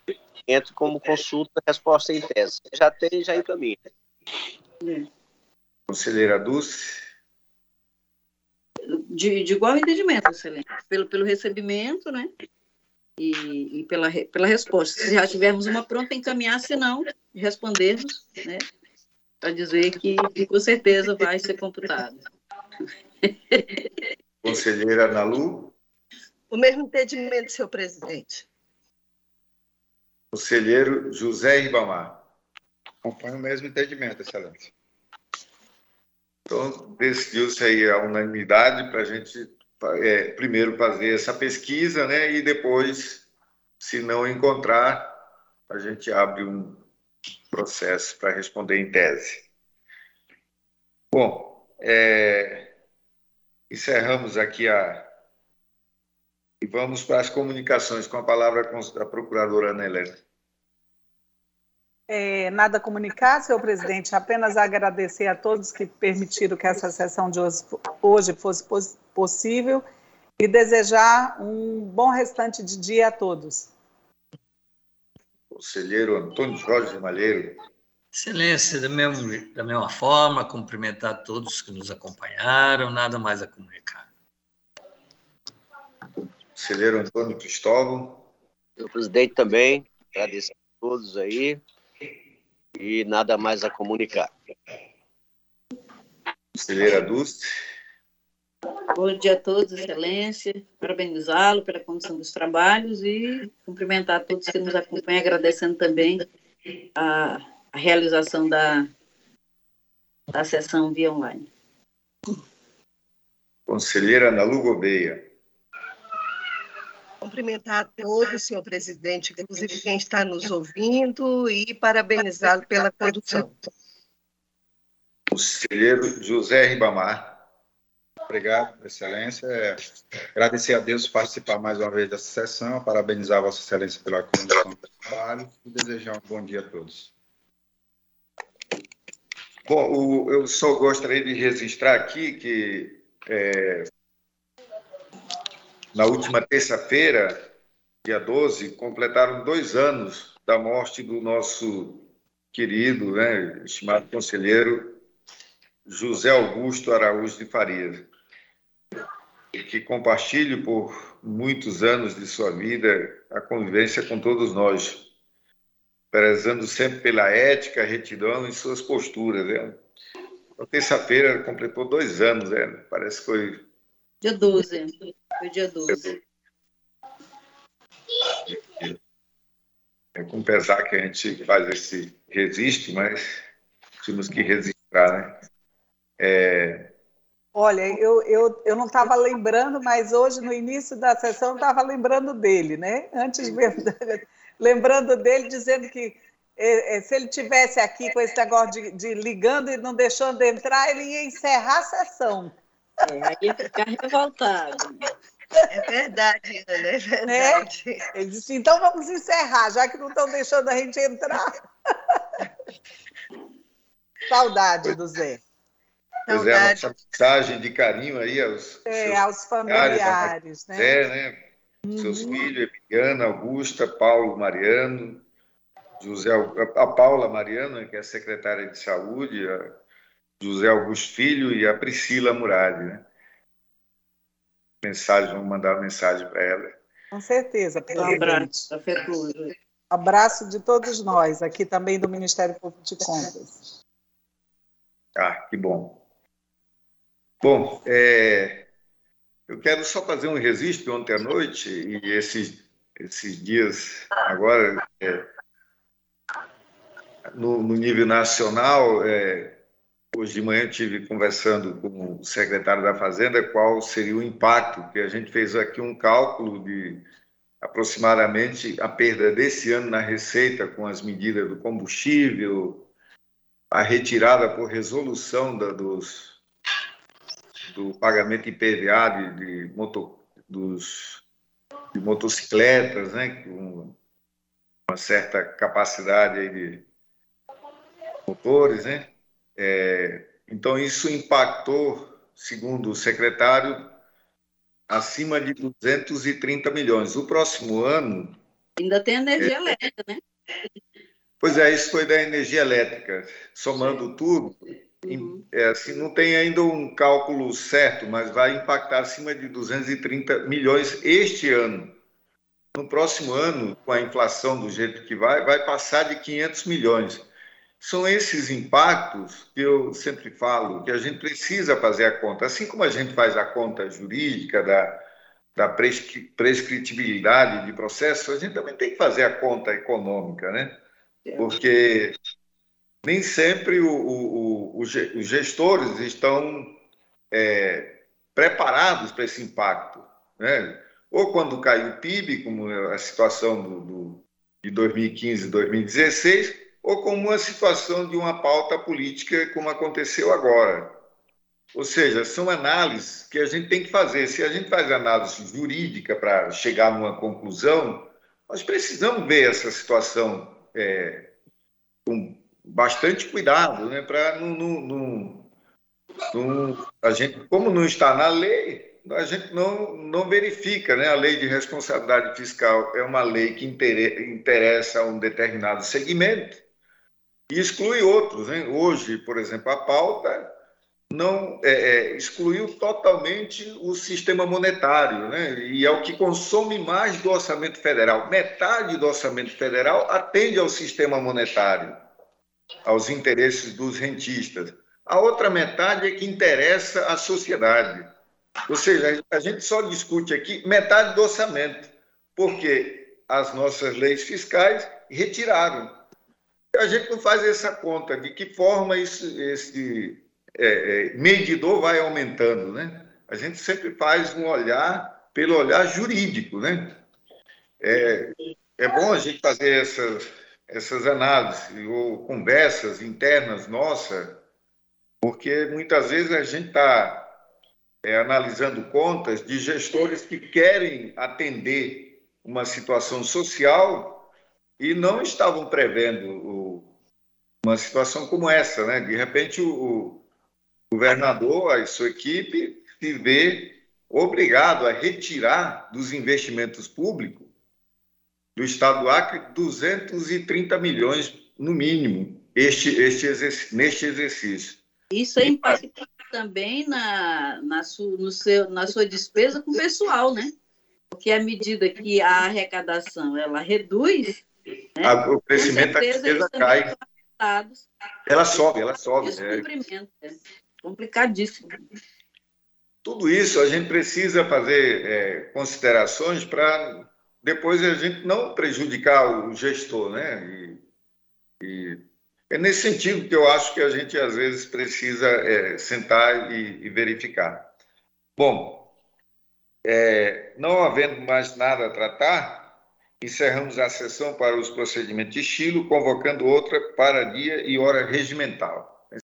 entre como consulta resposta em tese. Já tem, já encaminha. É. Conselheira Dulce? De, de igual entendimento, excelente. Pelo, pelo recebimento, né? E, e pela, pela resposta. Se já tivermos uma pronta, encaminhar, se não, respondermos, né, para dizer que, que, com certeza vai ser computado. Conselheira Nalu? O mesmo entendimento, senhor presidente. Conselheiro José Ribamar. Acompanho o mesmo entendimento, excelência. Então, decidiu-se aí a unanimidade para a gente é, primeiro fazer essa pesquisa, né? E depois, se não encontrar, a gente abre um processo para responder em tese. Bom, é, encerramos aqui a. E vamos para as comunicações com a palavra da procuradora Ana Helena. É, nada a comunicar, senhor presidente, apenas agradecer a todos que permitiram que essa sessão de hoje, hoje fosse possível e desejar um bom restante de dia a todos. Conselheiro Antônio Jorge Malheiro. Excelência, da mesma, da mesma forma, cumprimentar todos que nos acompanharam, nada mais a comunicar. Conselheiro Antônio Cristóvão. Senhor presidente também, agradecer a todos aí e nada mais a comunicar. Conselheira Dulce. Bom dia a todos, Excelência. Parabenizá-lo pela condição dos trabalhos e cumprimentar todos que nos acompanham, agradecendo também a, a realização da, da sessão via online. Conselheira Ana Lu Gouveia. Cumprimentar a todos, senhor presidente, inclusive quem está nos ouvindo, e parabenizá-lo pela condução. Conselheiro José Ribamar. Obrigado, Excelência. É, agradecer a Deus participar mais uma vez dessa sessão, parabenizar Vossa Excelência pela condução do trabalho e desejar um bom dia a todos. Bom, o, eu só gostaria de registrar aqui que é, na última terça-feira, dia 12, completaram dois anos da morte do nosso querido, né, estimado conselheiro José Augusto Araújo de Farias que compartilhe por muitos anos de sua vida a convivência com todos nós, prezando sempre pela ética, retidão e suas posturas. Né? Terça-feira completou dois anos, né? parece que foi. Dia 12, foi dia 12. É com pesar que a gente faz esse resiste, mas temos que registrar, né? É, Olha, eu, eu, eu não estava lembrando, mas hoje, no início da sessão, estava lembrando dele, né? Antes mesmo, lembrando dele, dizendo que é, é, se ele tivesse aqui com esse negócio de, de, ligando e não deixando entrar, ele ia encerrar a sessão. É, aí ia ficar revoltado. É verdade, é verdade. Né? Ele disse, então vamos encerrar, já que não estão deixando a gente entrar. Saudade do Zé. Pois é, nossa mensagem de carinho aí aos, é, aos familiares, né? Zé, né? Uhum. Seus filhos, Emiliana, Augusta, Paulo, Mariano, José, a Paula Mariano, que é secretária de saúde, a José Augusto Filho e a Priscila Murad, né? Mensagem, vamos mandar uma mensagem para ela. Com certeza, Um abraço afetuoso. Abraço de todos nós, aqui também do Ministério Público de Contas. Ah, que bom. Bom, é, eu quero só fazer um registro ontem à noite e esses, esses dias agora é, no, no, nível nacional. É, hoje de manhã tive conversando com o secretário da Fazenda qual seria o impacto, que a gente fez aqui um cálculo de aproximadamente a perda desse ano na receita com as medidas do combustível, a retirada por resolução da, dos, do pagamento IPVA de, de, moto, dos, de motocicletas, né, com uma certa capacidade de motores, né? É, então, isso impactou, segundo o secretário, acima de 230 milhões. O próximo ano. Ainda tem energia é, elétrica, né? Pois é, isso foi da energia elétrica. Somando tudo, uhum. é, assim, não tem ainda um cálculo certo, mas vai impactar acima de 230 milhões este ano. No próximo ano, com a inflação do jeito que vai, vai passar de 500 milhões. São esses impactos que eu sempre falo que a gente precisa fazer a conta. Assim como a gente faz a conta jurídica da, da prescritibilidade de processo, a gente também tem que fazer a conta econômica, né? Porque nem sempre o, o, o, os gestores estão é, preparados para esse impacto, né? Ou quando cai o PIB, como é a situação do, do de 2015 e 2016, ou como uma situação de uma pauta política, como aconteceu agora. Ou seja, são análises que a gente tem que fazer. Se a gente faz análise jurídica para chegar numa conclusão, nós precisamos ver essa situação é, com bastante cuidado, né, para não, não, não, a gente, como não está na lei, a gente não, não verifica, né? A lei de responsabilidade fiscal é uma lei que interessa a um determinado segmento e exclui outros. Né? Hoje, por exemplo, a pauta não é, é, excluiu totalmente o sistema monetário, né? e é o que consome mais do orçamento federal. Metade do orçamento federal atende ao sistema monetário, aos interesses dos rentistas. A outra metade é que interessa à sociedade. Ou seja, a gente só discute aqui metade do orçamento, porque as nossas leis fiscais retiraram a gente não faz essa conta de que forma esse, esse é, é, medidor vai aumentando, né? A gente sempre faz um olhar pelo olhar jurídico, né? É, é bom a gente fazer essas, essas análises ou conversas internas nossas, porque muitas vezes a gente está é, analisando contas de gestores que querem atender uma situação social e não estavam prevendo o, uma situação como essa, né? De repente o, o governador, a sua equipe, se vê obrigado a retirar dos investimentos públicos do Estado do Acre 230 milhões no mínimo este, este neste exercício. Isso é impacta também na, na, su, seu, na sua despesa com o pessoal, né? Porque à medida que a arrecadação ela reduz, né? O crescimento da despesa cai. Ela sobe, ela sobe. É. é complicadíssimo. Tudo isso a gente precisa fazer é, considerações para depois a gente não prejudicar o gestor, né? E, e, é nesse sentido que eu acho que a gente às vezes precisa é, sentar e, e, verificar. Bom, é, não havendo mais nada a tratar, Encerramos a sessão para os procedimentos de estilo, convocando outra para dia e hora regimental.